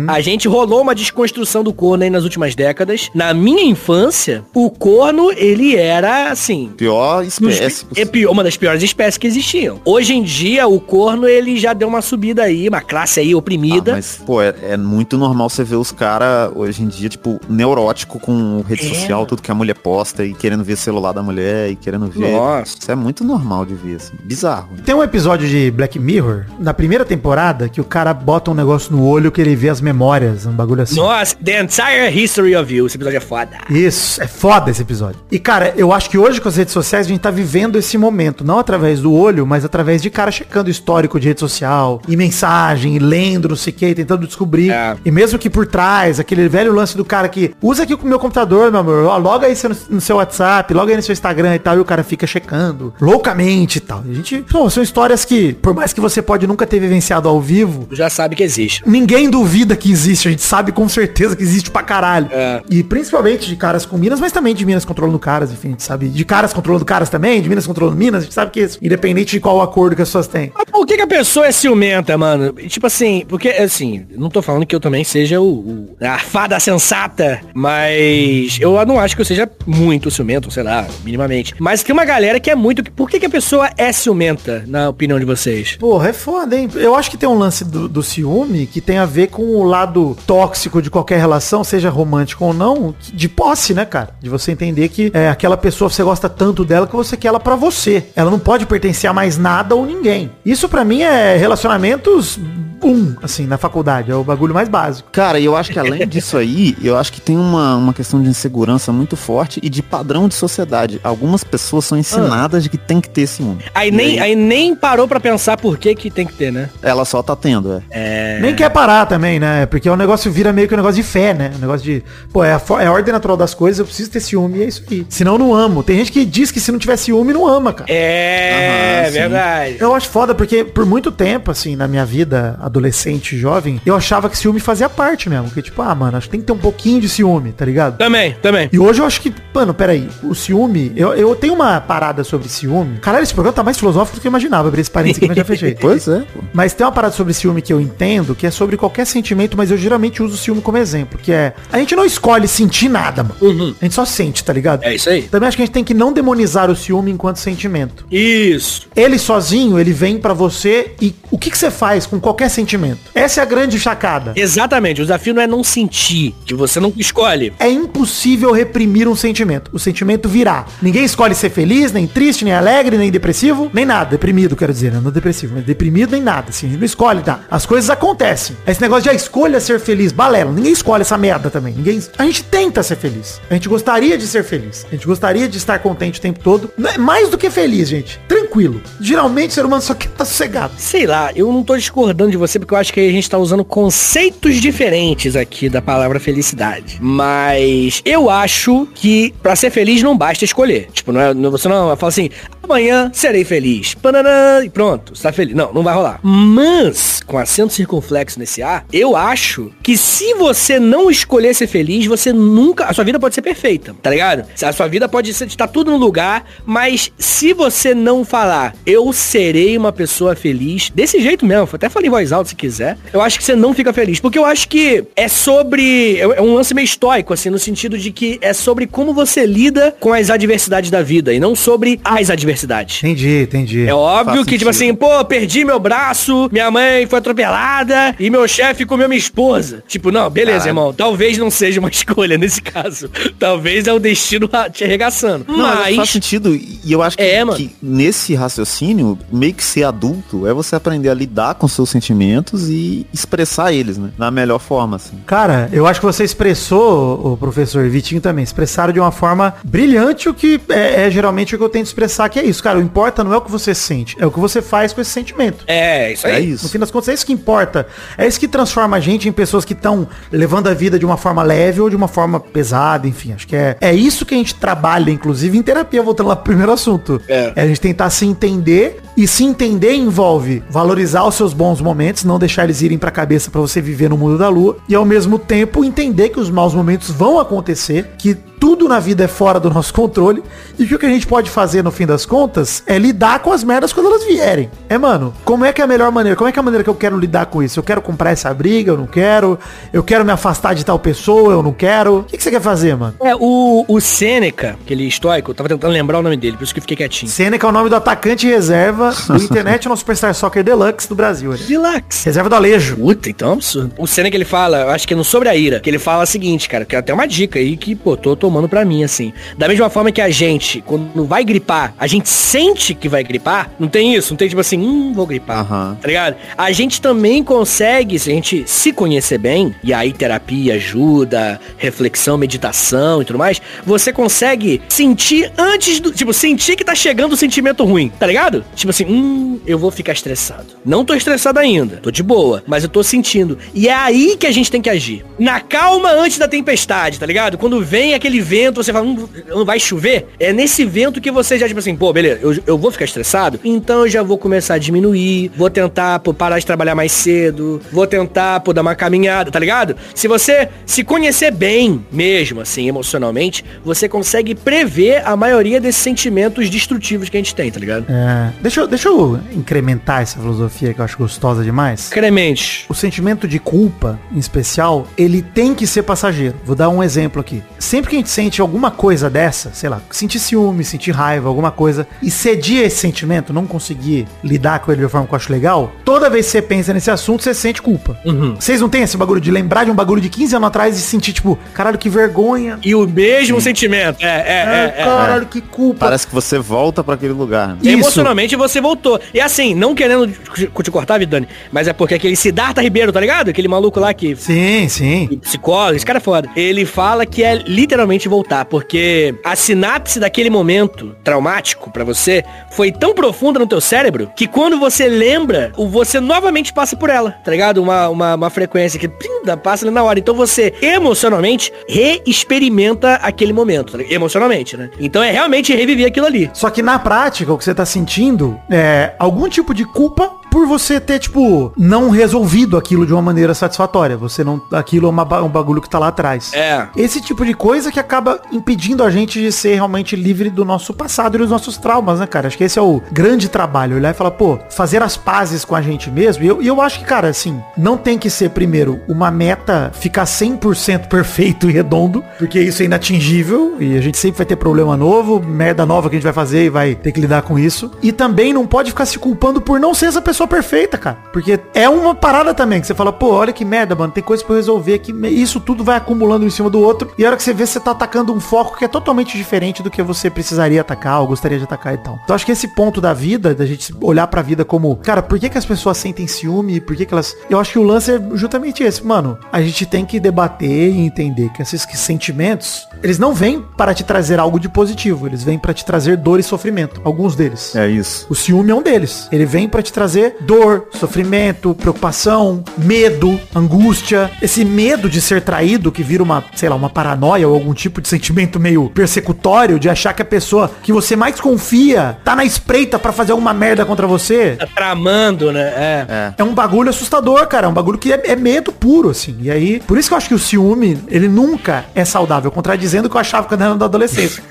A gente rolou uma desconstrução do corno aí nas últimas décadas. Na minha infância, o corno, ele era, assim, Pior espécie. é pior- uma das piores espécies que existiam. Hoje em dia, o corno, ele já deu uma subida aí, uma classe aí Ah, oprimida. mas, pô, é, é muito normal você ver os caras hoje em dia, tipo, neurótico com rede É. social, tudo que a mulher posta e querendo ver celular da mulher e querendo ver. Nossa. Isso é muito normal de ver, assim. Bizarro. Tem um episódio de Black Mirror, na primeira temporada, que o cara bota um negócio no olho que ele vê as memórias, um bagulho assim. Nossa, The Entire History of You. Esse episódio é foda. Isso, é foda esse episódio. E, cara, eu acho que hoje com as redes sociais a gente tá vivendo esse momento, não através do olho, mas através de cara checando o histórico de rede social, e mensagem, e lendo, não sei o que, tentando descobrir. É. E mesmo que por trás, aquele velho lance do cara que usa aqui com o meu computador, meu amor, ó, loga aí no, seu WhatsApp, loga aí no seu Instagram e tal, e o cara fica checando loucamente e tal. A gente, pô, são histórias que, por mais que você pode nunca ter vivenciado ao vivo, Tu já sabe que existe. Ninguém duvida que existe, a gente sabe com certeza que existe pra caralho. É. E principalmente de caras com minas, mas também de minas controlando caras, enfim, a gente sabe. De caras controlando caras também, de minas controlando minas, a gente sabe que isso, independente de qual acordo que as pessoas têm. Mas por que, que a pessoa é ciumenta, mano? Tipo assim, porque, assim, não tô falando que eu também seja o, o- a fada sensata, mas eu não acho que eu seja muito ciumento, sei lá, minimamente. Mas tem uma galera que é muito... Por que, que a pessoa é ciumenta, na opinião de vocês? Porra, é foda, hein? Eu acho que tem um lance do, do ciúme que tem a ver com o lado tóxico de qualquer relação, seja romântico ou não, de posse, né, cara? De você entender que é, aquela pessoa, você gosta tanto dela que você quer ela pra você. Ela não pode pertencer a mais nada ou ninguém. Isso pra mim é relacionamentos um, assim, na faculdade. É o bagulho mais básico. Cara, e eu acho que além disso aí, eu acho que tem uma, uma questão de insegurança muito forte e de padrão de sociedade. Algumas pessoas são ensinadas de que tem que ter ciúme. Aí E nem, aí nem parou pra pensar por que que tem que ter, né? Ela só tá tendo, é. Nem quer parar também, né? Porque o negócio vira meio que um negócio de fé, né? Um negócio de, pô, é a, é a ordem natural das coisas, eu preciso ter ciúme e é isso aí. Senão eu não amo. Tem gente que diz que se não tiver ciúme, não ama, cara. É, Aham, verdade. Eu acho foda porque por muito tempo, assim, na minha vida adolescente, jovem, eu achava que ciúme fazia parte mesmo. Que tipo, ah, mano, acho que tem que ter um pouquinho de ciúme, tá ligado? Também, também. E hoje eu acho que, mano, peraí, o ciúme, eu, eu tenho uma parada sobre ciúme. Caralho, esse programa tá mais filosófico do que eu imaginava. Abrir esse parênteses aqui, mas já fechei. Pois é, pô. Mas tem uma parada sobre ciúme que eu entendo, que é sobre qualquer sentimento, mas eu geralmente uso o ciúme como exemplo, que é, a gente não escolhe sentir nada, mano. A gente só sente, tá ligado? É isso aí. Também acho que a gente tem que não demonizar o ciúme enquanto sentimento. Isso. Ele sozinho, ele vem pra você e o que, que você faz com qualquer sentimento? Essa é a grande sacada. Exatamente. O desafio não é não sentir, que você não escolhe. É impossível reprimir um sentimento. O sentimento virá. Ninguém escolhe ser feliz, nem triste, nem alegre, nem depressivo, nem nada. Deprimido, quero dizer, né? não depressivo, mas deprimido nem nada. Assim, a gente não escolhe, tá? As coisas acontecem. Esse negócio de a escolha ser feliz, balela. Ninguém escolhe essa merda também. Ninguém. A gente tenta ser feliz. A gente gostaria de ser feliz. A gente gostaria de estar contente o tempo todo. É mais do que feliz, gente. Tranquilo. Geralmente o ser humano só quer estar sossegado. Sei lá, eu não tô discordando de você porque eu acho que a gente tá usando conceitos diferentes aqui da palavra felicidade. Mas eu acho que pra ser feliz não basta escolher. Tipo, não é, não- você não fala assim, amanhã serei feliz. Pananã, e pronto, você tá feliz. Não, não vai rolar. Mas, com acento circunflexo nesse ar, eu acho que se você não escolher ser feliz, você nunca. A sua vida pode ser perfeita, tá ligado? A sua vida pode estar tudo no lugar, mas se você não falar, eu serei uma pessoa feliz, desse jeito mesmo, até falei em voz alta se quiser, eu acho que você não fica feliz. Porque eu acho que é sobre. É é um lance meio estoico, assim, no sentido de que é sobre como você lida com as adversidades da vida e não sobre as adversidades adversidade. Entendi, entendi. É óbvio Faz que, tipo assim, sentido. pô, perdi meu braço, minha mãe foi atropelada e meu chefe comeu minha esposa. Tipo, não, beleza, Caralho. irmão. Talvez não seja uma escolha nesse caso. Talvez é o destino te arregaçando. Não, mas faz sentido. E eu acho que, É, mano. que nesse raciocínio, meio que ser adulto é você aprender a lidar com seus sentimentos e expressar eles, né? Da melhor forma, assim. Cara, eu acho que você expressou, o professor e Vitinho também, expressaram de uma forma brilhante o que é, é geralmente o que eu tento expressar, que é isso, cara. O importa não é o que você sente, é o que você faz com esse sentimento. É, isso É aí. No isso. fim das contas, é isso que importa. É isso que transforma a gente em pessoas que estão levando a vida de uma forma leve ou de uma forma pesada, enfim. Acho que é, é isso que a gente trabalha, inclusive, em terapia, voltando lá pro primeiro assunto. É. a gente tentar se entender. E se entender envolve valorizar os seus bons momentos, não deixar eles irem pra cabeça pra você viver no mundo da lua. E ao mesmo tempo entender que os maus momentos vão acontecer, que tudo na vida é fora do nosso controle e que o que a gente pode fazer no fim das contas é lidar com as merdas quando elas vierem. É, mano, como é que é a melhor maneira? Como é que é a maneira que eu quero lidar com isso? Eu quero comprar essa briga, eu não quero. Eu quero me afastar de tal pessoa, eu não quero. O que, que você quer fazer, mano? É, o, o Sêneca, aquele estoico, eu tava tentando lembrar o nome dele, por isso que eu fiquei quietinho. Seneca é o nome do atacante reserva do International Superstar Soccer Deluxe do Brasil. né? Relax. Reserva do Alejo. Puta, então é um absurdo. O Senna que ele fala, eu acho que é no Sobre a Ira, que ele fala o seguinte, cara, que é até uma dica aí que, pô, tô tomando pra mim, assim. Da mesma forma que a gente, quando vai gripar, a gente sente que vai gripar, não tem isso? Não tem tipo assim, hum, vou gripar. Aham. Tá ligado? A gente também consegue, se a gente se conhecer bem, e aí terapia ajuda, reflexão, meditação e tudo mais, você consegue sentir antes do. Tipo, sentir que tá chegando o sentimento ruim, tá ligado? Tipo assim, hum, eu vou ficar estressado. Não tô estressado ainda, tô de boa, mas eu tô sentindo. E é aí que a gente tem que agir. Na calma antes da tempestade, tá ligado? Quando vem aquele vento, você fala, hum, não vai chover. É nesse vento que você já, tipo assim, pô, beleza, eu, eu vou ficar estressado, então eu já vou começar a diminuir, vou tentar, pô, parar de trabalhar mais cedo, vou tentar, pô, dar uma caminhada, tá ligado? Se você se conhecer bem, mesmo assim, emocionalmente, você consegue prever a maioria desses sentimentos destrutivos que a gente tem, tá ligado? É, deixa, eu, deixa eu incrementar essa filosofia que eu acho gostosa demais. Cremente. O sentimento de culpa, em especial, ele tem que ser passageiro. Vou dar um exemplo aqui. Sempre que a gente sente alguma coisa dessa, sei lá, sentir ciúme, sentir raiva, alguma coisa, e cedir esse sentimento, não conseguir lidar com ele de uma forma que eu acho legal, toda vez que você pensa nesse assunto, você sente culpa. Vocês não têm esse bagulho de lembrar de um bagulho de 15 anos atrás e sentir, tipo, caralho, que vergonha. E o mesmo sentimento. É, é, Ah, é, é. caralho, que culpa. Parece que você volta pra aquele lugar. né? Emocionalmente você voltou. E assim, não querendo te cortar, Vidani, mas é porque aquele Siddhartha Ribeiro, tá ligado? Aquele maluco lá que Sim, sim. psicólogo, esse cara é foda. Ele fala que é literalmente voltar, porque a sinapse daquele momento traumático pra você foi tão profunda no teu cérebro que quando você lembra, você novamente passa por ela, tá ligado? Uma, uma, uma frequência que pim, passa ali na hora. Então você emocionalmente reexperimenta aquele momento, tá emocionalmente, né? Então é realmente reviver aquilo ali. Só que na prática, o que você tá sentindo é algum tipo de culpa por você ter, tipo, não resolvido aquilo de uma maneira satisfatória. Você não. Aquilo é uma um bagulho que tá lá atrás. É. Esse tipo de coisa que acaba impedindo a gente de ser realmente livre do nosso passado e dos nossos traumas, né, cara? Acho que esse é o grande trabalho. Olhar e falar, pô, fazer as pazes com a gente mesmo. E eu, e eu acho que, cara, assim, não tem que ser, primeiro, uma meta ficar 100% perfeito e redondo, porque isso é inatingível e a gente sempre vai ter problema novo, merda nova que a gente vai fazer e vai ter que lidar com isso. E também não pode ficar se culpando por não ser essa pessoa perfeita, cara. Porque é uma parada também que você fala, pô, olha que merda, mano, tem coisa pra eu resolver aqui. Isso tudo vai acumulando em cima do outro. E a hora que você vê, você tá atacando um foco que é totalmente diferente do que você precisaria atacar ou gostaria de atacar e tal. Então acho que esse ponto da vida, da gente olhar pra vida como, cara, por que, que as pessoas sentem ciúme? Por que, que elas. Eu acho que o lance é justamente esse, mano. A gente tem que debater e entender que esses que sentimentos, eles não vêm para te trazer algo de positivo, eles vêm para te trazer dor e sofrimento. Alguns deles. É isso. O ciúme é um deles. Ele vem pra te trazer dor, sofrimento, preocupação, medo, angústia. Esse medo de ser traído que vira uma, sei lá, uma paranoia ou algum tipo de sentimento meio persecutório de achar que a pessoa que você mais confia tá na espreita pra fazer alguma merda contra você. Tá tramando, né? É. É. É um bagulho assustador, cara. É um bagulho que é, é medo puro, assim. E aí, por isso que eu acho que o ciúme, ele nunca é saudável. Contradizendo o que eu achava quando era da adolescência.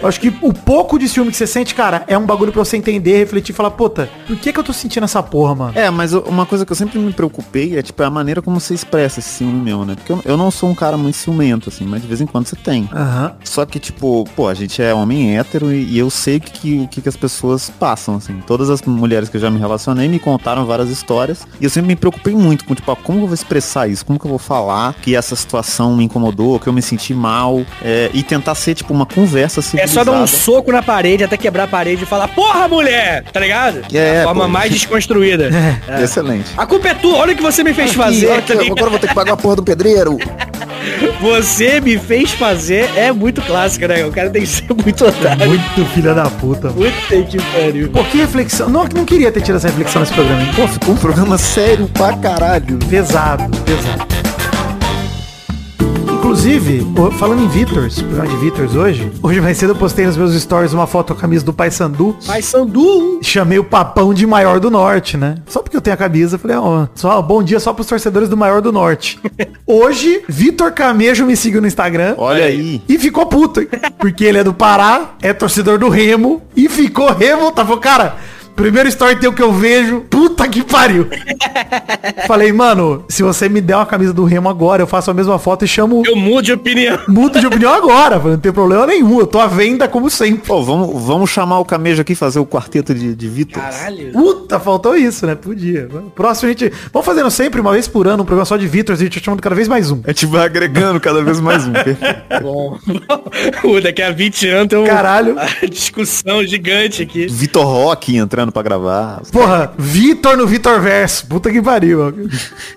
eu acho que o pouco de ciúme que você sente, cara, é um bagulho pra você entender, refletir e falar, puta, por que que eu tô sentindo essa essa porra, mano. É, mas uma coisa que eu sempre me preocupei é, tipo, a maneira como você expressa esse ciúme meu, né? Porque eu, eu não sou um cara muito ciumento, assim, mas de vez em quando você tem. Aham. Só que, tipo, pô, a gente é homem hétero e, e eu sei o que, que, o que, que as pessoas passam, assim. Todas as mulheres que eu já me relacionei me contaram várias histórias. E eu sempre me preocupei muito com, tipo, ah, como eu vou expressar isso? Como que eu vou falar que essa situação me incomodou, que eu me senti mal? é, e tentar ser, tipo, uma conversa É civilizada. só dar um soco na parede até quebrar a parede e falar, porra, mulher! Tá ligado? É, a forma pô. mais desconstruída. É. Excelente. A culpa é tua, olha o que você me fez fazer. tá ligado? agora eu vou ter que pagar a porra do pedreiro. Você me fez fazer é muito clássico, né? O cara tem que ser muito otário. Muito filha da puta. mano. Puta que pariu. Pô, que reflexão. Não, não queria ter tido essa reflexão nesse programa, hein? Pô, ficou um programa sério pra caralho. Pesado, pesado. Inclusive, falando em Vitors, programa de Vitors hoje, hoje mais cedo eu postei nos meus stories uma foto com a camisa do Pai Sandu. Pai Sandu. Chamei o papão de maior do norte, né? Só porque eu tenho a camisa, falei, ó, só bom dia só pros torcedores do maior do norte. Hoje, Vitor Camejo me seguiu no Instagram. Olha aí. E ficou puto, hein? Porque ele é do Pará, é torcedor do Remo e ficou revoltado. Falou, cara, primeiro story teu que eu vejo, puta que pariu. Falei, mano, se você me der uma camisa do Remo agora, eu faço a mesma foto e chamo. Eu mudo de opinião. Mudo de opinião agora, não tem problema nenhum. Eu tô à venda como sempre. Pô, vamos, vamos chamar o Camejo aqui e fazer o quarteto de, de Vitor. Caralho. Puta, faltou isso, né? Podia. Próximo a gente. Vamos fazendo sempre, uma vez por ano, um programa só de Vitors e a gente chamando cada vez mais um. A gente vai agregando cada vez mais um. Bom. Daqui a 20 anos tem um- Caralho. uma discussão gigante aqui. Vitor Rock entrando pra gravar. Porra, Vitor no Vitor Verso. Puta que pariu.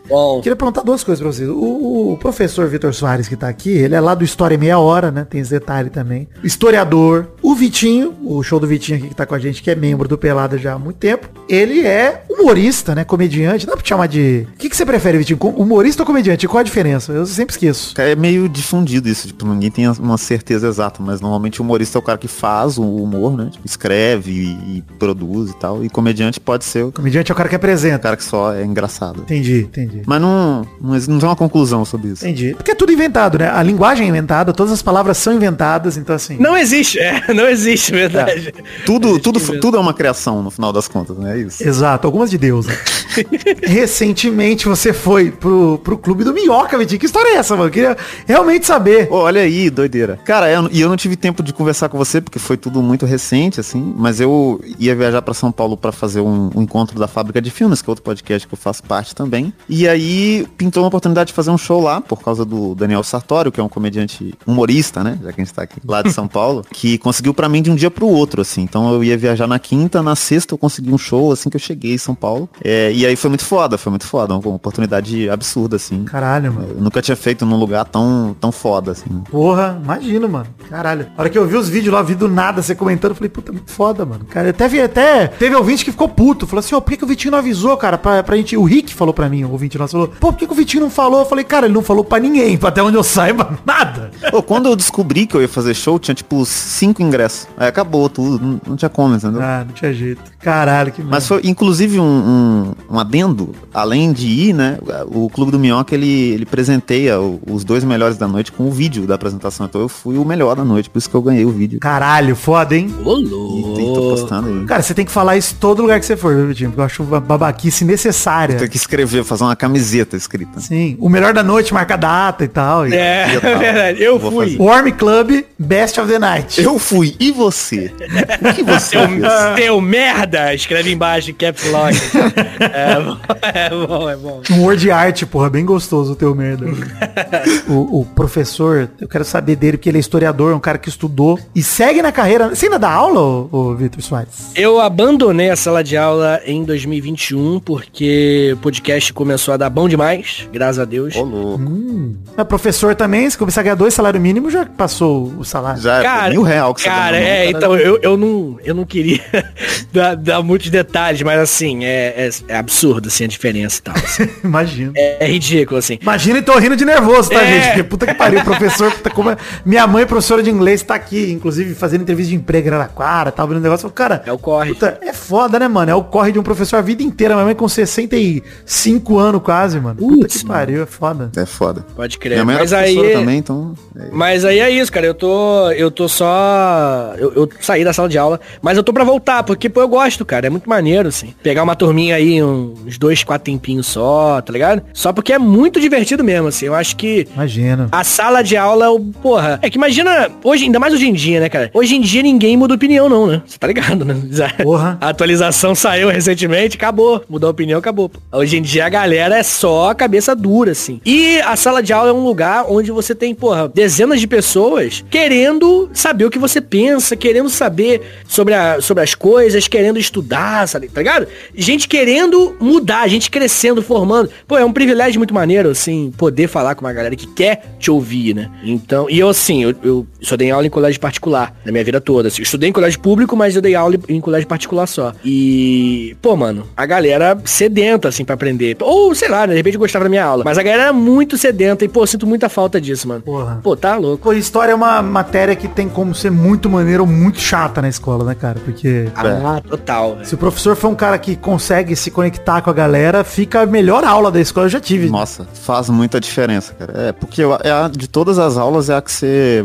Bom. Queria perguntar duas coisas pra vocês. O, o professor Vitor Soares que tá aqui, ele é lá do História Meia Hora, né? Tem esse detalhe também. Historiador. O Vitinho, o show do Vitinho aqui que tá com a gente, que é membro do Pelada já há muito tempo. Ele é humorista, né? Comediante. Dá pra te chamar de... O que, que você prefere, Vitinho? Humorista ou comediante? Qual a diferença? Eu sempre esqueço. É meio difundido isso, tipo, ninguém tem uma certeza exata, mas normalmente o humorista é o cara que faz o humor, né? Tipo, escreve e, e produz e tal. E comediante pode ser o Comediante é o cara que apresenta. cara que só é engraçado. Entendi, entendi. Mas não, não, exi- não tem uma conclusão sobre isso. Entendi. Porque é tudo inventado, né? A linguagem é inventada, todas as palavras são inventadas, então assim... Não existe, é, não existe, verdade. Tudo, tudo, mesmo. tudo é uma criação no final das contas, né? É isso. Exato, algumas de Deus. Recentemente você foi pro, pro clube do Minhoca, Vitinho. Que história é essa, mano? Eu queria realmente saber. Olha aí, doideira. Cara, eu, e eu não tive tempo de conversar com você, porque foi tudo muito recente, assim, mas eu ia viajar pra São Paulo pra fazer um, um encontro da Fábrica de Filmes, que é outro podcast que eu faço parte também. E aí pintou uma oportunidade de fazer um show lá, por causa do Daniel Sartório, que é um comediante humorista, né? Já que a gente tá aqui, lá de São Paulo, que conseguiu pra mim de um dia pro outro, assim. Então eu ia viajar na quinta, na sexta eu consegui um show, assim, que eu cheguei em São Paulo. É, e aí foi muito foda, foi muito foda, uma oportunidade absurda, assim. Caralho, mano. Eu nunca tinha feito num lugar tão, tão foda, assim. Porra, imagino, mano. Caralho. A hora que eu vi os vídeos lá, vi do nada você comentando, eu falei, puta, muito foda, mano. Cara, até, vi, até teve ouvinte que ficou puto. Falou assim, ó, por que, que o Vitinho não avisou, cara, pra, pra gente... O Rick falou pra mim, o ouvinte nosso, falou, pô, por que, que o Vitinho não falou? Eu falei, cara, ele não falou pra ninguém, pra até onde eu saiba, nada. Pô, quando eu descobri que eu ia fazer show, tinha tipo cinco ingressos. Aí acabou tudo, não, não tinha como, entendeu? Ah, não tinha jeito. Caralho, que Mas foi, inclusive, um, um, um adendo, além de ir, né, o Clube do Minhoca, ele, ele presenteia os dois melhores da noite com o vídeo da apresentação. Então eu fui o melhor da noite, por isso que eu ganhei o vídeo. Caralho, foda, hein? Ô, E tô louco. postando aí. Cara, você tem que falar isso todo lugar que você for, viu, Vitinho? Porque eu acho uma babaquice necessária. Tem que escrever, fazer uma camiseta escrita. Sim, o melhor da noite, marca a data e tal. E- É, Eu é verdade. Eu Vou fui. Warm Club, Best of the Night. Eu fui, e você? O que você Seu, fez? seu merda, escreve embaixo, caps lock. é, bom, é bom, é bom. Um word art, porra, bem gostoso o teu merda. o, o professor, eu quero saber dele, porque ele é historiador, é um cara que estudou e segue na carreira. Você ainda dá aula, ô, ô Vitor Soares? Eu abandonei a sala de aula em 2021 porque o podcast começou a dar bom demais, graças a Deus. Ô, louco. É professor também, se começar a ganhar dois salário mínimo, já passou o salário. Já é Cara, mil real que você cara, ganhou, é, cara. então, eu, eu, não, eu não queria dar, dar muitos detalhes, mas assim, é, é, é absurdo, assim, a diferença e tal. assim. Imagina. É, é ridículo, assim. Imagina e tô rindo de nervoso, tá, É. gente? Porque puta que pariu, professor, puta, como é... Minha mãe, professora de inglês, tá aqui, inclusive, fazendo entrevista de emprego em Araraquara, tá vendo um negócio. Cara, É o corre. puta, é foda, né, mano? É o corre de um professor a vida inteira. Minha mãe com 65 anos quase, mano. Puta Putz, que pariu, é foda. É foda. Pode crer. Minha mãe Mas era aí, também, então... é- mas aí é isso, cara. Eu tô, eu tô só eu, eu saí da sala de aula, mas eu tô pra voltar, porque, pô, eu gosto, cara, é muito maneiro, assim. Pegar uma turminha aí, uns dois, quatro tempinhos só, tá ligado? Só porque é muito divertido mesmo, assim. Eu acho que Imagina. a sala de aula, o- porra, é que imagina, hoje, ainda mais hoje em dia, né, cara? Hoje em dia ninguém muda opinião, não, né? Você tá ligado, né? Porra. A atualização saiu recentemente, acabou. Mudou a opinião, acabou. pô. Hoje em dia a galera é só cabeça dura, assim. E a sala de aula é um lugar onde você tem, porra, dezenas de pessoas querendo saber o que você pensa, querendo saber sobre, a, sobre as coisas, querendo estudar, sabe? Tá ligado? Gente querendo mudar, gente crescendo, formando. Pô, é um privilégio muito maneiro, assim, poder falar com uma galera que quer te ouvir, né? Então, e eu, assim, eu, eu só dei aula em colégio particular na minha vida toda. Assim, eu estudei em colégio público, mas eu dei aula em colégio particular só. E, pô, mano, a galera sedenta, assim, pra aprender. Ou, sei lá, né, de repente gostava da minha aula. Mas a galera era muito sedenta e, pô, eu sinto muita falta disso, mano. Porra. Pô, tá louco. Pô, história é uma matéria que tem como ser muito maneira ou muito chata na escola, né, cara? Porque Ah, total. velho. se o professor for um cara que consegue se conectar com a galera, fica a melhor aula da escola. Eu já tive. Nossa, faz muita diferença, cara. É, porque eu- é a, de todas as aulas é a que você.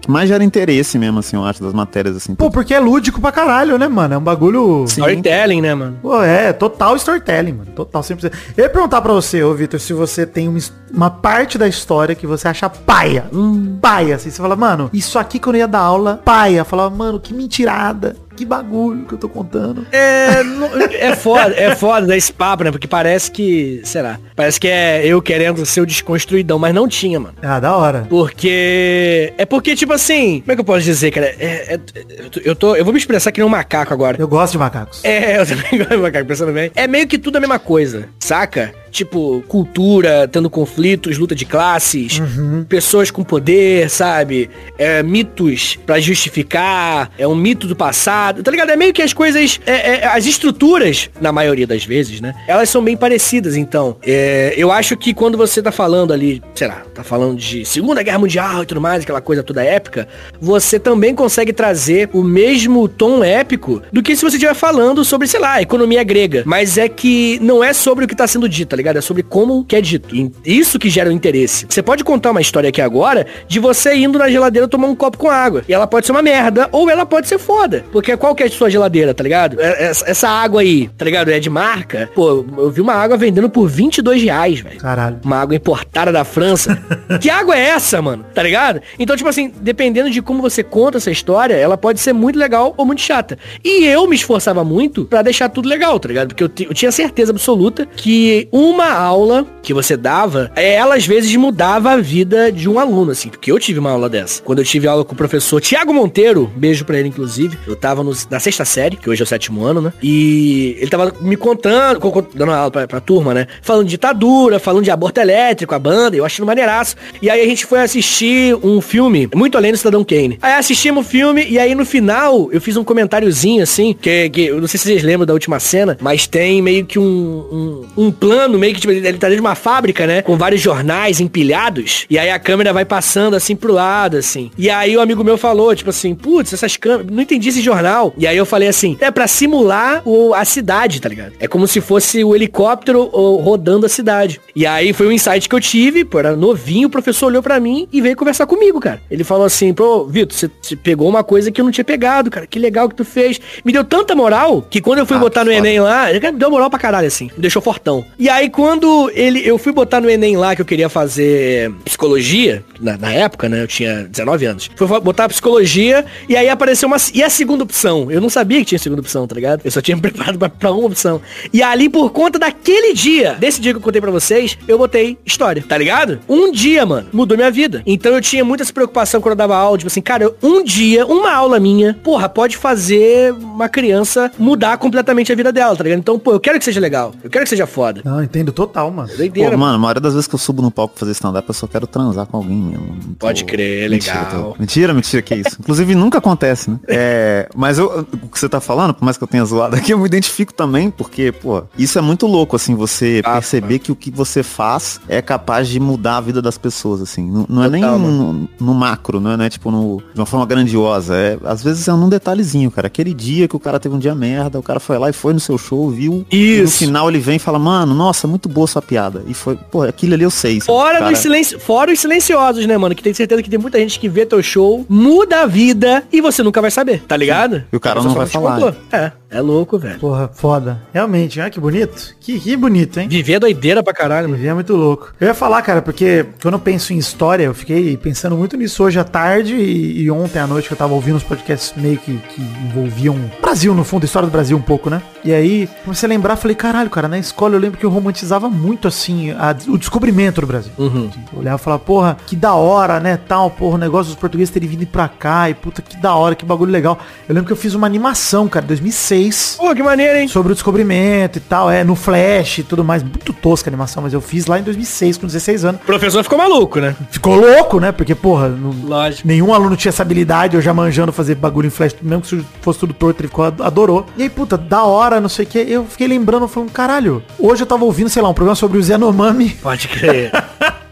que mais gera interesse mesmo, assim, eu acho, das matérias, assim. Pô, porque é lúdico pra caralho, né, mano? É um bagulho... Storytelling, né, mano? Pô, é, total storytelling, mano. Total, 100%. Eu ia perguntar pra você, ô Vitor, se você tem uma, uma parte da história que você acha paia. Hum, paia, assim. Você fala, mano, isso aqui quando eu ia dar aula, paia. Falava, mano, que mentirada. Que bagulho que eu tô contando. É, não- é foda, é foda dar esse papo, né? Porque parece que, sei lá, parece que é eu querendo ser o desconstruidão, mas não tinha, mano. Ah, da hora. Porque. É porque, tipo assim. Como é que eu posso dizer, cara? É- é- eu tô- eu tô. Eu vou me expressar que nem um macaco agora. Eu gosto de macacos. É, eu também gosto de macaco, pensando bem. É meio que tudo a mesma coisa, saca? Tipo, cultura, tendo conflitos, luta de classes, pessoas com poder, sabe? É, mitos pra justificar, é um mito do passado, tá ligado? É meio que as coisas, é- é- as estruturas, na maioria das vezes, né? Elas são bem parecidas, então. É, eu acho que quando você tá falando ali, sei lá, tá falando de Segunda Guerra Mundial e tudo mais, aquela coisa toda épica, você também consegue trazer o mesmo tom épico do que se você estiver falando sobre, sei lá, economia grega. Mas é que não é sobre o que tá sendo dito, tá ligado? É sobre como que é dito. E Isso que gera o interesse. Você pode contar uma história aqui agora de você indo na geladeira tomar um copo com água. E ela pode ser uma merda, ou ela pode ser foda. Porque qual que é a sua geladeira, tá ligado? É- Essa, essa água aí, tá ligado? É de marca. Pô, eu vi uma água vendendo por 22 reais, velho. Caralho. Uma água importada da França. que água é essa, mano? Tá ligado? Então, tipo assim, dependendo de como você conta essa história, ela pode ser muito legal ou muito chata. E eu me esforçava muito pra deixar tudo legal, tá ligado? Porque eu, eu tinha certeza absoluta que uma aula que você dava, é, ela às vezes mudava a vida de um aluno, assim. Porque eu tive uma aula dessa. Quando eu tive aula com o professor Tiago Monteiro, beijo pra ele, inclusive. Eu tava no- na sexta série, que hoje é o sétimo ano, né? E ele tava me contando, co- co- dando aula pra, pra turma, né? Falando de ditadura, falando de aborto elétrico, a banda, eu achando maneiraço. E aí a gente foi assistir um filme, muito além do Cidadão Kane. Aí assistimos o filme, e aí no final eu fiz um comentáriozinho, assim, que, que eu não sei se vocês lembram da última cena, mas tem meio que um, um, um plano, meio que tipo, ele ele tá dentro de uma fábrica, né? Com vários jornais empilhados. E aí a câmera vai passando assim pro lado, assim. E aí o amigo meu falou, tipo assim, putz, essas câmeras, não entendi esse jornal. E aí eu falei assim, é pra simular o, a cidade, tá ligado? É como se fosse o helicóptero ó, rodando a cidade. E aí foi um insight que eu tive, pô, era novinho, o professor olhou pra mim e veio conversar comigo, cara. Ele falou assim, pô, Vitor, você, você pegou uma coisa que eu não tinha pegado, cara. Que legal que tu fez. Me deu tanta moral que quando eu fui Ah, botar no foda. Enem lá, ele me deu moral pra caralho, assim. Me deixou fortão. E aí quando ele, eu fui botar no Enem lá que eu queria fazer psicologia, na, na época, né? Eu tinha 19 anos. Fui botar psicologia e aí apareceu uma. E a segunda opção? Eu não sabia que tinha segunda opção, tá ligado? Eu só tinha me preparado pra, pra uma opção. E ali, por conta daquele dia, desse dia que eu contei pra vocês, eu botei história, tá ligado? Um dia, mano, mudou minha vida. Então eu tinha muita essa preocupação quando eu dava aula, tipo assim, cara, um dia, uma aula minha, porra, pode fazer uma criança mudar completamente a vida dela, tá ligado? Então, pô, eu quero que seja legal. Eu quero que seja foda. Não, entendo total, mano. Doideira, Pô, mano, a maioria das vezes que eu subo no palco pra fazer stand-up, eu só quero transar com alguém mesmo. Tô- Pode crer, Mentira, legal. tô- Mentira, mentira, que isso. Inclusive, nunca acontece, né? É, mas eu, o que você tá falando, por mais que eu tenha zoado aqui, eu me identifico também, porque, pô, isso é muito louco, assim, você Ah, perceber que o que você faz é capaz de mudar a vida das pessoas, assim. Não, não é nem no, no macro, não é, não é, tipo no, de uma forma grandiosa. É, às vezes é num detalhezinho, cara. Aquele dia que o cara teve um dia merda, o cara foi lá e foi no seu show, viu? E no Isso. final ele vem e fala, mano, nossa, nossa, muito boa sua piada. E foi, pô, aquilo ali eu sei. sabe? Fora, Cara, dos silenci... Fora os silenciosos, né, mano? Que tem certeza que tem muita gente que vê teu show, muda a vida e você nunca vai saber, tá ligado? E o cara não só vai falar. contou. É, é louco, velho. Porra, foda. Realmente, olha que bonito. Que, que bonito, hein? Viver é doideira pra caralho, mano. Viver é muito louco. Eu ia falar, cara, porque quando eu penso em história, eu fiquei pensando muito nisso hoje à tarde e, e ontem à noite que eu tava ouvindo uns podcasts meio que, que envolviam Brasil, no fundo, história do Brasil um pouco, né? E aí, comecei a lembrar, falei, caralho, cara, na escola eu lembro que eu romantizava muito, assim, a- o descobrimento do Brasil. Uhum. Eu olhava e falava, porra, que da hora, né, tal, porra, o negócio dos portugueses terem vindo pra cá e puta, que da hora, que bagulho legal. Eu lembro que eu fiz uma animação, cara, em 2006, Pô, que maneiro, hein? sobre o descobrimento e tal, é, no Flash e tudo mais. Muito tosca a animação, mas eu fiz lá em 2006, com 16 anos. O professor ficou maluco, né? Ficou louco, né? Porque, porra, não- Lógico. nenhum aluno tinha essa habilidade, eu já manjando fazer bagulho em Flash, mesmo que fosse tudo torto, ele ficou, adorou. E aí, puta, da hora, não sei o que, eu fiquei lembrando, falando, caralho, hoje eu tava ouvindo, sei lá, um programa sobre o Yanomami Pode crer.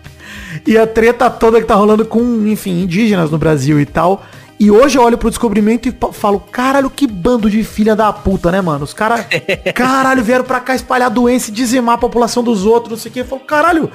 e a treta toda que tá rolando com, enfim, indígenas no Brasil e tal. E hoje eu olho pro descobrimento e falo, caralho, que bando de filha da puta, né, mano? Os caras, caralho, vieram pra cá espalhar doença e dizimar a população dos outros, não sei o que. Eu falo, caralho,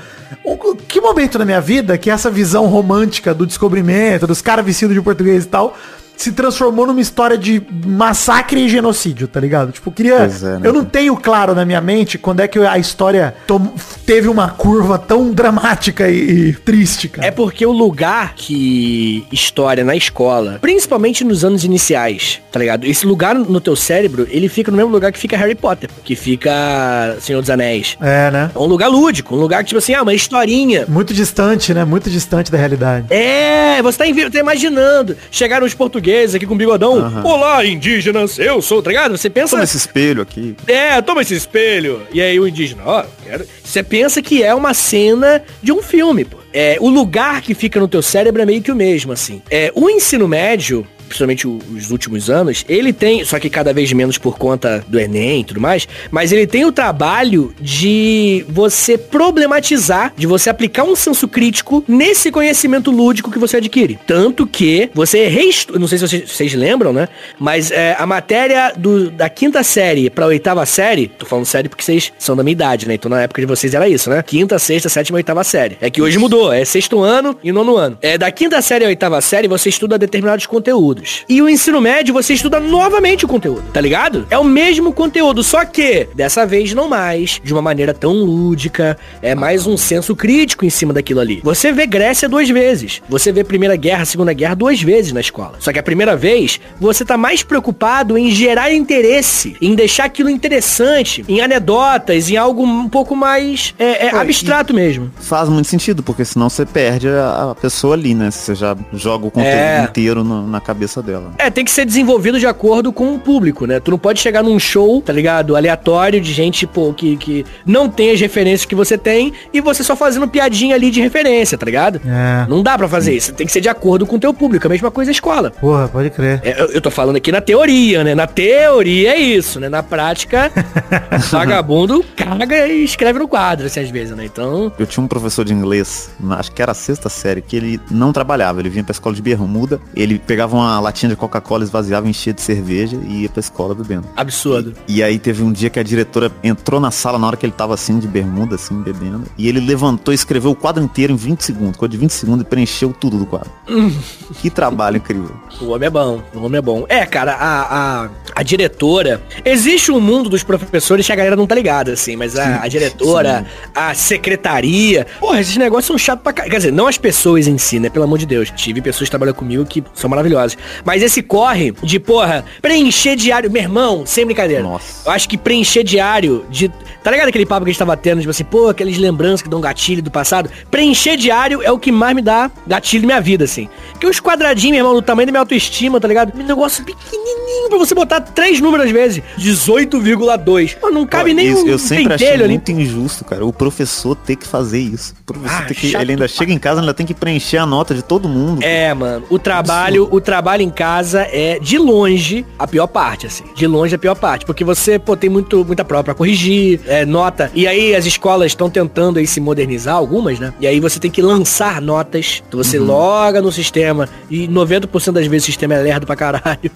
que momento na minha vida que essa visão romântica do descobrimento, dos caras vestidos de português e tal, se transformou numa história de massacre e genocídio, tá ligado? Tipo, queria. É, né, eu não tenho claro na minha mente quando é que a história tom- teve uma curva tão dramática e, e triste, cara. É porque o lugar que história na escola, principalmente nos anos iniciais, tá ligado? Esse lugar no teu cérebro, ele fica no mesmo lugar que fica Harry Potter, que fica Senhor dos Anéis. É, né? É um lugar lúdico, um lugar que, tipo assim, ah, uma historinha. Muito distante, né? Muito distante da realidade. É, você tá, invi- tá imaginando. Chegaram os portugueses aqui com bigodão. Olá, indígenas, eu sou, tá ligado? Você pensa... Toma esse espelho aqui. É, toma esse espelho. E aí o indígena, ó, quero. Você pensa que é uma cena de um filme, pô. É, o lugar que fica no teu cérebro é meio que o mesmo, assim. É, o ensino médio, principalmente os últimos anos, ele tem, só que cada vez menos por conta do Enem e tudo mais, mas ele tem o trabalho de você problematizar, de você aplicar um senso crítico nesse conhecimento lúdico que você adquire. Tanto que você reestu... não sei se vocês, vocês lembram, né? Mas é, a matéria do- da quinta série pra oitava série, tô falando série porque vocês são da minha idade, né? Então na época de vocês era isso, né? Quinta, sexta, sétima, oitava série. É que hoje mudou, é sexto ano e nono ano. É da quinta série à oitava série você estuda determinados conteúdos. E o ensino médio você estuda novamente o conteúdo, tá ligado? É o mesmo conteúdo, só que dessa vez não mais de uma maneira tão lúdica, é mais um senso crítico em cima daquilo ali. Você vê Grécia duas vezes. Você vê Primeira Guerra, Segunda Guerra duas vezes na escola. Só que a primeira vez, você tá mais preocupado em gerar interesse, em deixar aquilo interessante, em anedotas, em algo um pouco mais é, é, Pô, abstrato mesmo. Faz muito sentido, porque senão você perde a, a pessoa ali, né? Você já joga o conteúdo É. inteiro no- na cabeça dela. É, tem que ser desenvolvido de acordo com o público, né? Tu não pode chegar num show, tá ligado? Aleatório de gente, pô, que, que não tem as referências que você tem e você só fazendo piadinha ali de referência, tá ligado? É. Não dá pra fazer isso. Tem que ser de acordo com o teu público. A mesma coisa a escola. Porra, pode crer. É, eu, eu tô falando aqui na teoria, né? Na teoria é isso, né? Na prática, vagabundo caga e escreve no quadro, assim, às vezes, né? Então, Eu tinha um professor de inglês, acho que era a sexta série, que ele não trabalhava. Ele vinha pra escola de bermuda, ele pegava uma latinha de Coca-Cola, esvaziava, enchia de cerveja e ia pra escola bebendo. absurdo. E aí teve um dia que a diretora entrou na sala na hora que ele tava assim, de bermuda, assim, bebendo. E ele levantou e escreveu o quadro inteiro em 20 segundos. Coisa de 20 segundos e preencheu tudo do quadro. que trabalho incrível. O homem é bom, o homem é bom. É, cara, a, a, a diretora. Existe um mundo dos professores que a galera não tá ligada, assim, mas a, a diretora, a secretaria. Porra, esses negócios são chatos pra caralho. Quer dizer, não as pessoas em si, né? Pelo amor de Deus. Tive pessoas que trabalham comigo que são maravilhosas. Mas esse corre de, porra, preencher diário. Meu irmão, sem brincadeira. Nossa. Eu acho que preencher diário de. Tá ligado aquele papo que a gente tava tendo, tipo assim, pô, aquelas lembranças que dão gatilho do passado? Preencher diário é o que mais me dá gatilho na minha vida, assim. Porque os quadradinhos, meu irmão, do tamanho da minha autoestima, tá ligado? Um negócio pequenininho pra você botar três números às vezes. 18,2. Pô, não cabe nem isso um eu sempre achei ali. muito injusto, cara. O professor ter que fazer isso. O professor Ah, que, ele ainda chega em casa, ainda tem que preencher a nota de todo mundo. É, mano, o trabalho, o trabalho em casa é de longe a pior parte, assim. De longe a pior parte, porque você, pô, tem muito, muita prova pra corrigir, é, nota. E aí as escolas estão tentando aí se modernizar, algumas, né? E aí você tem que lançar notas. Então você loga no sistema e 90% das vezes o sistema é lerdo pra caralho.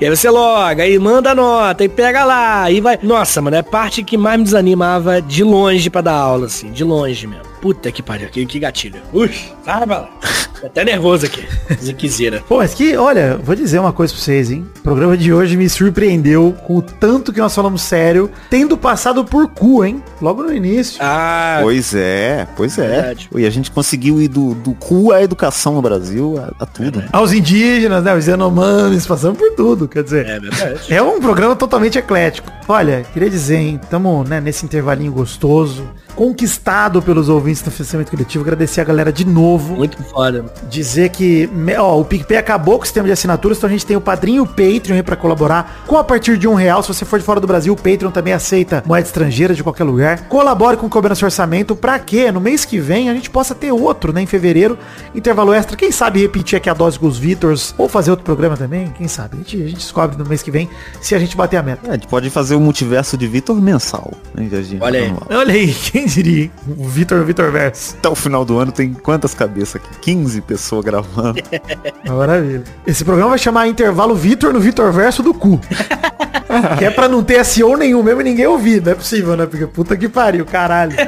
E aí você loga, aí manda nota, e pega lá, e vai. Nossa, mano, é a parte que mais me desanimava de longe pra dar aula, assim, de longe mesmo. Puta que pariu, que, que gatilho. Ui, sai pra lá. Tô até nervoso aqui. Ziquezira. Pô, mas que, olha, vou dizer uma coisa pra vocês, hein? O programa de hoje me surpreendeu com o tanto que nós falamos sério, tendo passado por cu, hein? Logo no início. Ah, Pois é, pois é. Verdade. E a gente conseguiu ir do, do cu à educação no Brasil, a, a tudo. né? Aos indígenas, né? Os Yanomamis, passamos por tudo, quer dizer. é verdade. É um programa totalmente eclético. Olha, queria dizer, hein, tamo né, nesse intervalinho gostoso, conquistado pelos ouvintes do financiamento coletivo. Agradecer a galera de novo. Muito foda. Dizer que, ó, o PicPay acabou com o sistema de assinaturas, então a gente tem o padrinho e o Patreon aí pra colaborar com a partir de um real. Se você for de fora do Brasil, o Patreon também aceita moeda estrangeira de qualquer lugar. Colabore com o Cobrança Orçamento pra que no mês que vem a gente possa ter outro, né, em fevereiro, intervalo extra. Quem sabe repetir aqui a dose com os Vitors ou fazer outro programa também, quem sabe. A gente, a gente descobre no mês que vem se a gente bater a meta. É, a gente pode fazer o multiverso de Vitor mensal. Né, Olha aí. Olha aí, quem diria? hein? O Vitor, Vitor Verso. Até o final do ano tem quantas cabeças aqui? 15 pessoas gravando. Maravilha. Esse programa vai chamar Intervalo Vitor no Vitor Verso do cu. que é pra não ter SEO nenhum mesmo e ninguém ouvir. Não é possível, né? Porque puta que pariu, caralho.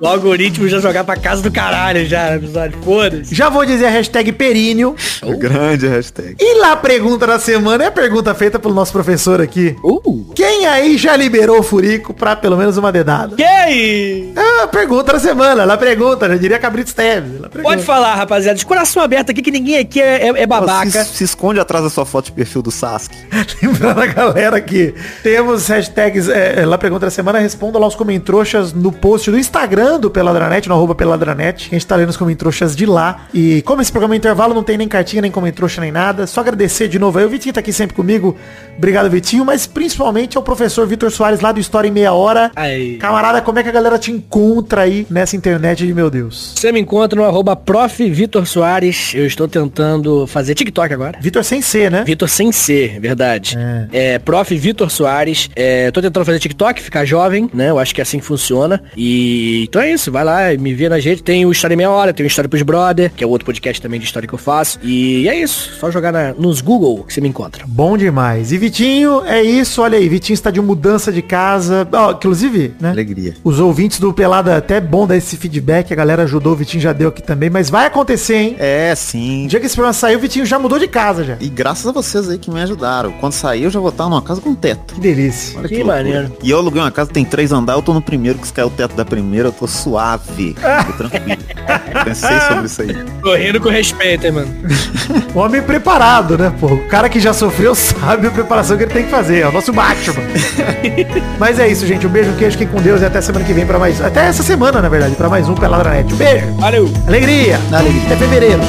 O algoritmo já jogar pra casa do caralho já episódio. Foda-se. Já vou dizer a hashtag períneo. Grande hashtag. E lá a pergunta da semana é a pergunta feita pelo nosso professor aqui. Uh! Quem aí já liberou o furico pra pelo menos uma dedada? Aí? É a pergunta da semana. Ela pergunta, já diria Cabrito pergunta. Pode falar, rapaziada. De coração aberto aqui que ninguém aqui é, é- é babaca. Se, se esconde atrás da sua foto de perfil do Sasuke. Lembrando a galera que temos hashtags é, é, lá pergunta da semana, responda lá os comentroxas no post do Instagram do Peladranet, no arroba Peladranet. A gente tá lendo os comentroxas de lá. E como esse programa é intervalo, não tem nem cartinha, nem comentroxa, nem nada. Só agradecer de novo aí. O Vitinho tá aqui sempre comigo. Obrigado, Vitinho. Mas principalmente ao professor Vitor Soares lá do História em Meia Hora. Aí. Camarada, como é que a galera te encontra aí nessa internet de meu Deus? Você me encontra no arroba prof. Vitor Soares. Eu estou tentando fazer TikTok agora. Vitor sem C, né? Vitor sem ser, verdade. É, prof. Vitor Soares. É, tô tentando fazer TikTok, ficar jovem, né? Eu acho que é assim que funciona. E então é isso, vai lá, me vê na gente. Tem o História em Meia Hora, tem o História pros Brother, que é outro podcast também de história que eu faço. E é isso, só jogar na- nos Google que você me encontra. Bom demais. E Vitinho, é isso, olha aí, Vitinho está de mudança de casa. Ó, inclusive, né? Alegria. Os ouvintes do Pelada, até bom dar esse feedback, a galera ajudou, o Vitinho já deu aqui também, mas vai acontecer, hein? É, No sim. dia que esse programa saiu, o Vitinho já mudou de casa já. E graças a vocês aí que me ajudaram. Quando sair, eu já vou estar numa casa com teto. Que delícia. Olha Que loucura. maneiro. E eu aluguei uma casa, tem três andares, eu tô no primeiro, que se cair o teto da primeira, eu tô suave. Tô tranquilo. Pensei sobre isso aí. Correndo com respeito, hein, mano. Homem preparado, né, pô? O cara que já sofreu sabe a preparação que ele tem que fazer. É o nosso Batman. mas é isso, gente. Um beijo, um queijo, fiquem com Deus e até semana que vem pra mais... Até essa semana, na verdade, pra mais um Peladranet. Um beijo. Valeu! Alegria. Alegria. Até fevereiro.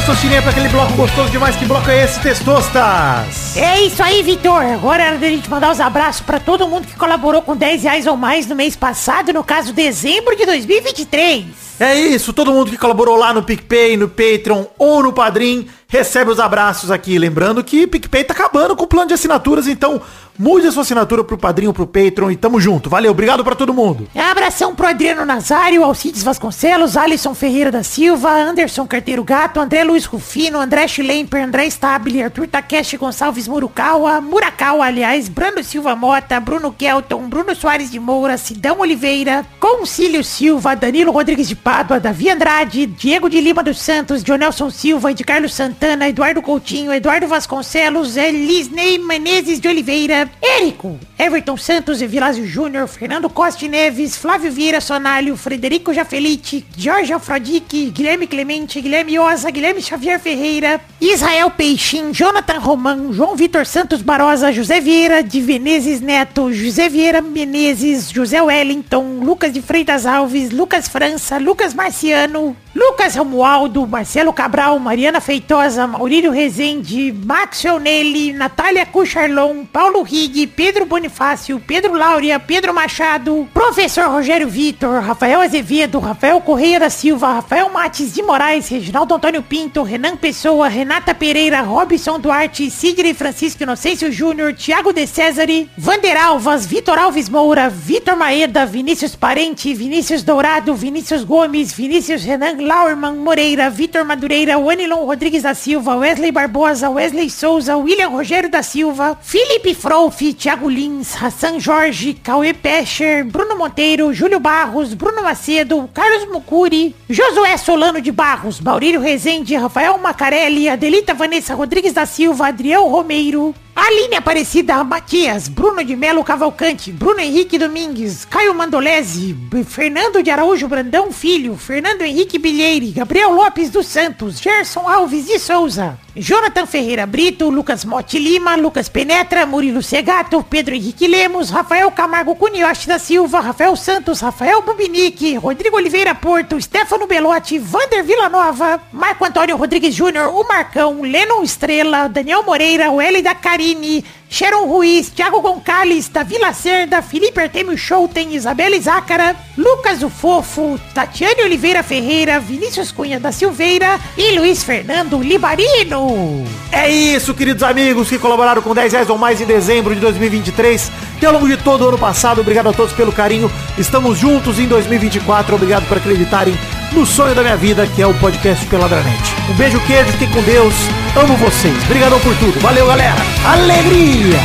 Testosterinha, para aquele bloco gostoso demais. Que bloco é esse, Testostas? É isso aí, Vitor. Agora é hora da gente mandar os abraços pra todo mundo que colaborou com 10 reais ou mais no mês passado, no caso, dezembro de 2023. É isso, todo mundo que colaborou lá no PicPay, no Patreon ou no Padrim, recebe os abraços aqui. Lembrando que PicPay tá acabando com o plano de assinaturas, então mude a sua assinatura pro Padrim ou pro Patreon e tamo junto. Valeu, obrigado pra todo mundo. Abração pro Adriano Nazário, Alcides Vasconcelos, Alisson Ferreira da Silva, Anderson Carteiro Gato, André Luiz Rufino, André Schlemper, André Stabile, Arthur Takeshi Gonçalves Murukawa, Murakawa, aliás, Bruno Silva Mota, Bruno Kelton, Bruno Soares de Moura, Sidão Oliveira, Concílio Silva, Danilo Rodrigues de Pádua, Davi Andrade, Diego de Lima dos Santos, Dionelson Silva, de Carlos Santana, Eduardo Coutinho, Eduardo Vasconcelos, Elisnei Menezes de Oliveira, Érico, Everton Santos e Júnior, Fernando Costa Neves, Flávio Vieira Sonalho, Frederico Jafelite, Jorge Afrodique, Guilherme Clemente, Guilherme Oza, Guilherme Xavier Ferreira, Israel Peixin, Jonathan Roman, João Vitor Santos Barosa, José Vieira de Venezes Neto, José Vieira Menezes, José Wellington, Lucas de Freitas Alves, Lucas França, Marciano, Lucas Romualdo, Marcelo Cabral, Mariana Feitosa, Maurílio Rezende, Maxwell Nelly, Natália Cucharlon, Paulo Rig, Pedro Bonifácio, Pedro Láurea, Pedro Machado, Professor Rogério Vitor, Rafael Azevedo, Rafael Correia da Silva, Rafael Mates de Moraes, Reginaldo Antônio Pinto, Renan Pessoa, Renata Pereira, Robson Duarte, Sidney Francisco Inocêncio Júnior, Thiago de Cesare, Vander Alvas, Vitor Alves Moura, Vitor Maeda, Vinícius Parente, Vinícius Dourado, Vinícius Gomes, Vinícius Renan Lauerman Moreira, Vitor Madureira, Wanilon Rodrigues da Silva, Wesley Barbosa, Wesley Souza, William Rogério da Silva, Felipe Frouf, Thiago Lins, Hassan Jorge, Cauê Pescher, Bruno Monteiro, Júlio Barros, Bruno Macedo, Carlos Mucuri, Josué Solano de Barros, Maurílio Rezende, Rafael Macarelli, Adelita Vanessa Rodrigues da Silva, Adriel Romeiro, Aline Aparecida Matias, Bruno de Melo Cavalcante, Bruno Henrique Domingues, Caio Mandolese, Fernando de Araújo Brandão Filho, Fernando Henrique Bilheire, Gabriel Lopes dos Santos, Gerson Alves de Souza, Jonathan Ferreira Brito, Lucas Motti Lima, Lucas Penetra, Murilo Segato, Pedro Henrique Lemos, Rafael Camargo Cunioche da Silva, Rafael Santos, Rafael Bubinique, Rodrigo Oliveira Porto, Stefano Belotti, Vander Villanova, Marco Antônio Rodrigues Júnior, o Marcão, Lennon Estrela, Daniel Moreira, o L da Carine, Sharon Ruiz, Thiago Goncalves, Davi Lacerda, Felipe Artemio Schouten, Isabela Zácara, Lucas o Fofo, Tatiane Oliveira Ferreira, Vinícius Cunha da Silveira e Luiz Fernando Libarino. É isso, queridos amigos que colaboraram com 10 reais ou mais em dezembro de 2023 e ao longo de todo o ano passado. Obrigado a todos pelo carinho. Estamos juntos em 2024. Obrigado por acreditarem no sonho da minha vida, que é o podcast Peladranet. Um beijo, queijo, fiquem com Deus. Amo vocês. Obrigadão por tudo. Valeu, galera. Alegria!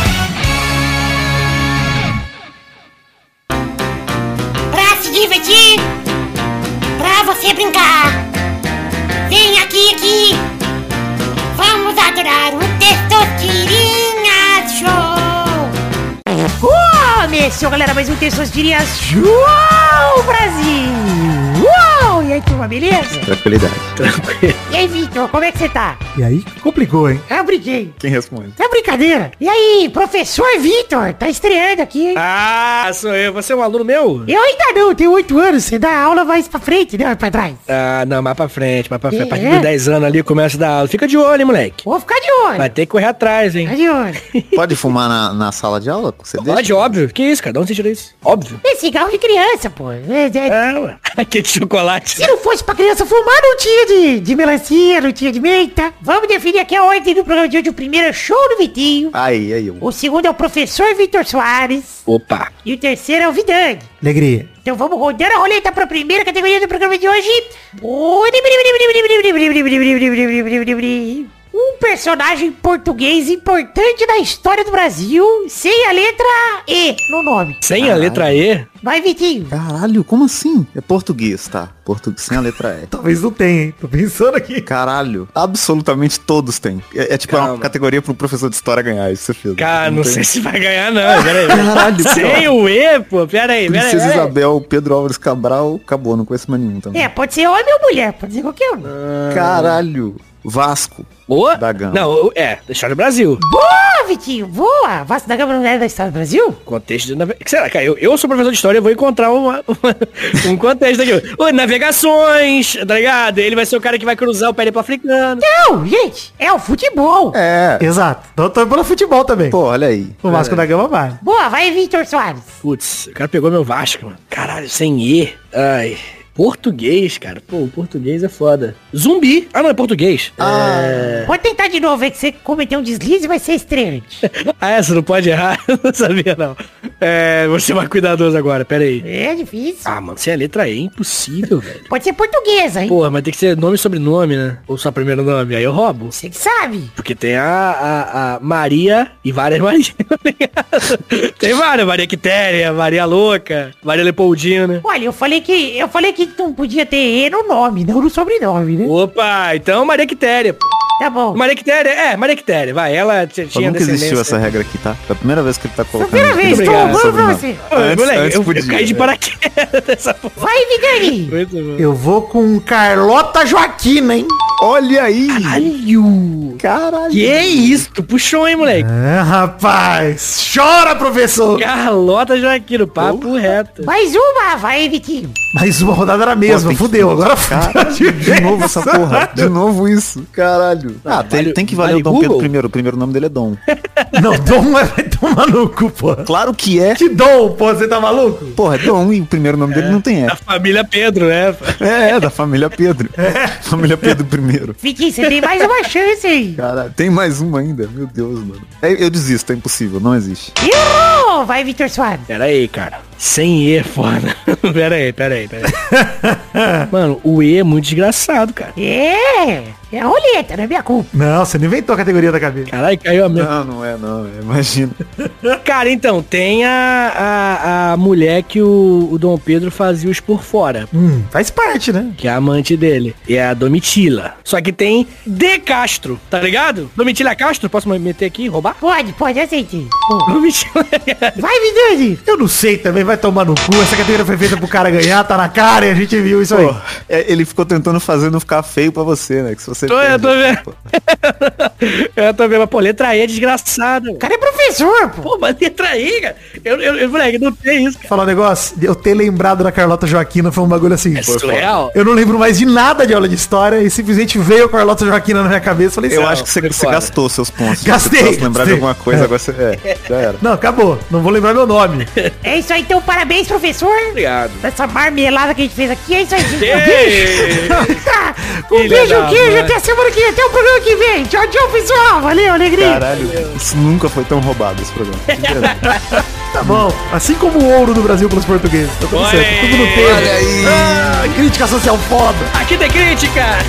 Pra se divertir, pra você brincar. Vem aqui, aqui. Vamos adorar o Testosterinha Show. Começou, galera, mais um Testosterinha Show Brasil! Uou! E aí, turma, beleza? Tranquilidade. E aí, Victor, como é que você tá? E aí, complicou, hein? Eu briguei. Quem responde? É brincadeira. E aí, professor Vitor, tá estreando aqui, hein? Ah, sou eu. Você é um aluno meu? Eu ainda não, tenho oito anos, você dá aula mais pra frente, né? Pra trás. Ah, não, mais pra frente, mais pra frente. A partir É? dos 10 anos ali começa a dar aula. Fica de olho, hein, moleque. Vou ficar de olho. Vai ter que correr atrás, hein? Ficar de olho. Pode fumar na, na sala de aula? Você deixa? Pode, óbvio. Que isso, cara? De onde você tirou isso? Óbvio. É cigarro de criança, pô. É, é- É, ué. Aquele chocolate. Se não fosse pra criança fumar, não tinha de, de melancia, não tinha de menta. Vamos definir aqui a ordem do programa de hoje. O primeiro é show do Aí, aí. eu- O segundo é o professor Vitor Soares. Opa. E o terceiro é o Vidang. Alegria. Então vamos rodando a roleta para a primeira categoria do programa de hoje. Um personagem português importante da história do Brasil, sem a letra E no nome. Sem a letra E. Vai, Vitinho. Caralho, como assim? É português, tá? Português sem a letra E. Talvez não tenha, hein? Tô pensando aqui. Caralho, absolutamente todos têm. É, é tipo uma Calma. categoria pro professor de história ganhar, isso você fez. Cara, não tem- sei se vai ganhar, não. Pera aí. Caralho, Sem o E, pô. Pera aí, pera. Princesa pera aí. Isabel, Pedro Álvares Cabral, acabou, não conheço mais nenhum também. É, pode ser homem ou mulher, pode ser qualquer um. Caralho, Vasco. Boa? Da Gama. Não, o- é, da história do Brasil. Boa, Vitinho, boa. Vasco da Gama não é da história do Brasil? Contexto de nave... Será, cara? Eu, eu sou professor de história, eu vou encontrar uma, uma- um contexto aqui. Ô, navegações, tá ligado? Ele vai ser o cara que vai cruzar o pé africano. Não, gente, é o futebol. É. Exato. Então tô pelo futebol também. Pô, olha aí. o Vasco da Gama vale. Boa, vai, Vitor Soares. Putz, o cara pegou meu Vasco, mano. Caralho, sem E. Ai. Português, cara. Pô, o português é foda. Zumbi. Ah, não, é português. É... Pode tentar de novo, é que você cometeu um deslize e vai ser estreante. Ah, essa não pode errar? não sabia, não. É, vou ser mais cuidadoso agora, pera aí. É difícil. Ah, mano, sem a letra E é impossível, velho. Pode ser portuguesa, hein? Porra, mas tem que ser nome e sobrenome, né? Ou só primeiro nome. Aí eu roubo. Você que sabe. Porque tem a, a, a Maria e várias Marias. tá tem várias. Maria Quitéria, Maria Louca, Maria Leopoldina. Olha, eu falei que eu falei que não podia ter E no nome, não no sobrenome, né? Opa, então Maria Quitéria. pô. Tá bom. Maria Quitéria, é, Maria Quitéria, vai. Ela tinha nunca existiu essa regra aqui, tá? É a primeira vez que ele tá colocando. Primeira vez, tô orgulho pra você. Ô, Antes- moleque, antes eu, podia, eu caí de paraquedas dessa porra. Vai, Vidani. Eu vou com Carlota Joaquina, hein? Olha aí! Caralho! Caralho! Que isso? Tu puxou, hein, moleque? É, rapaz. Chora, professor. Carlota Joaquino, papo reto. Mais uma, vai, Vitinho. Mais uma rodada era a mesma. Fudeu. Agora Cara, fudeu. de novo essa porra. De novo isso. Caralho. Ah, tem, vale- tem que valer vale o Dom Google? Pedro I. O primeiro nome dele é Dom. Não, Dom é no cu, pô. Claro que é. Que Dom, pô. Você tá maluco? Porra, é Dom e o primeiro nome dele não tem Da F. família Pedro, né? É, é, da família Pedro. Família Pedro I. Vitinho, você tem mais uma chance aí. Cara, tem mais uma ainda. Meu Deus, mano. É, eu desisto, é impossível, não existe. Errou! Vai, Vitor Soares. Pera aí, cara. Sem E é foda. pera aí, pera aí, pera aí. Mano, o E é muito desgraçado, cara. É, é a roleta, não é minha culpa. Não, você nem inventou a categoria da cabeça. Caralho, caiu a minha. Não, não é, não. Imagina. Cara, então, tem a, a, a mulher que o, o Dom Pedro fazia os por fora. Hum, faz parte, né? Que é a amante dele. E é a Domitila. Só que tem De Castro, tá ligado? Domitila Castro, posso meter aqui e roubar? Pode, pode, aceite. Domitila. Vai, Vidani. Eu não sei também, vai tomar no cu. Essa categoria foi feita pro cara ganhar, tá na cara e a gente viu isso aí. Pô, é, ele ficou tentando fazer não ficar feio pra você, né? Que se você Tô, eu tô perde, vendo. eu tô vendo, mas pô, letra E é desgraçado. O cara é professor, pô. Pô, mas letra cara. Eu, eu, eu, moleque, não tem isso, cara. Falar um negócio, eu ter lembrado da Carlota Joaquina foi um bagulho assim. É surreal. Eu não lembro mais de nada de aula de história e simplesmente veio a Carlota Joaquina na minha cabeça. Falei, Eu "Não, acho que você, você gastou seus pontos. Gastei, Se você lembrar de alguma coisa, agora você... É, já era. Não, acabou. Não vou lembrar meu nome. É isso aí, então parabéns, professor. Obrigado. Essa marmelada que a gente fez aqui, é isso aí, gente. Um! Um beijo, da queijo, até semana que vem, até o programa que vem. Tchau, tchau, pessoal. Valeu, alegria. Caralho, isso nunca foi tão roubado esse programa. Tá bom. Assim como o ouro do Brasil pelos portugueses. Tá tudo Olha certo. aí, Tudo no tempo. olha aí. Ah, crítica social foda. Aqui tem crítica!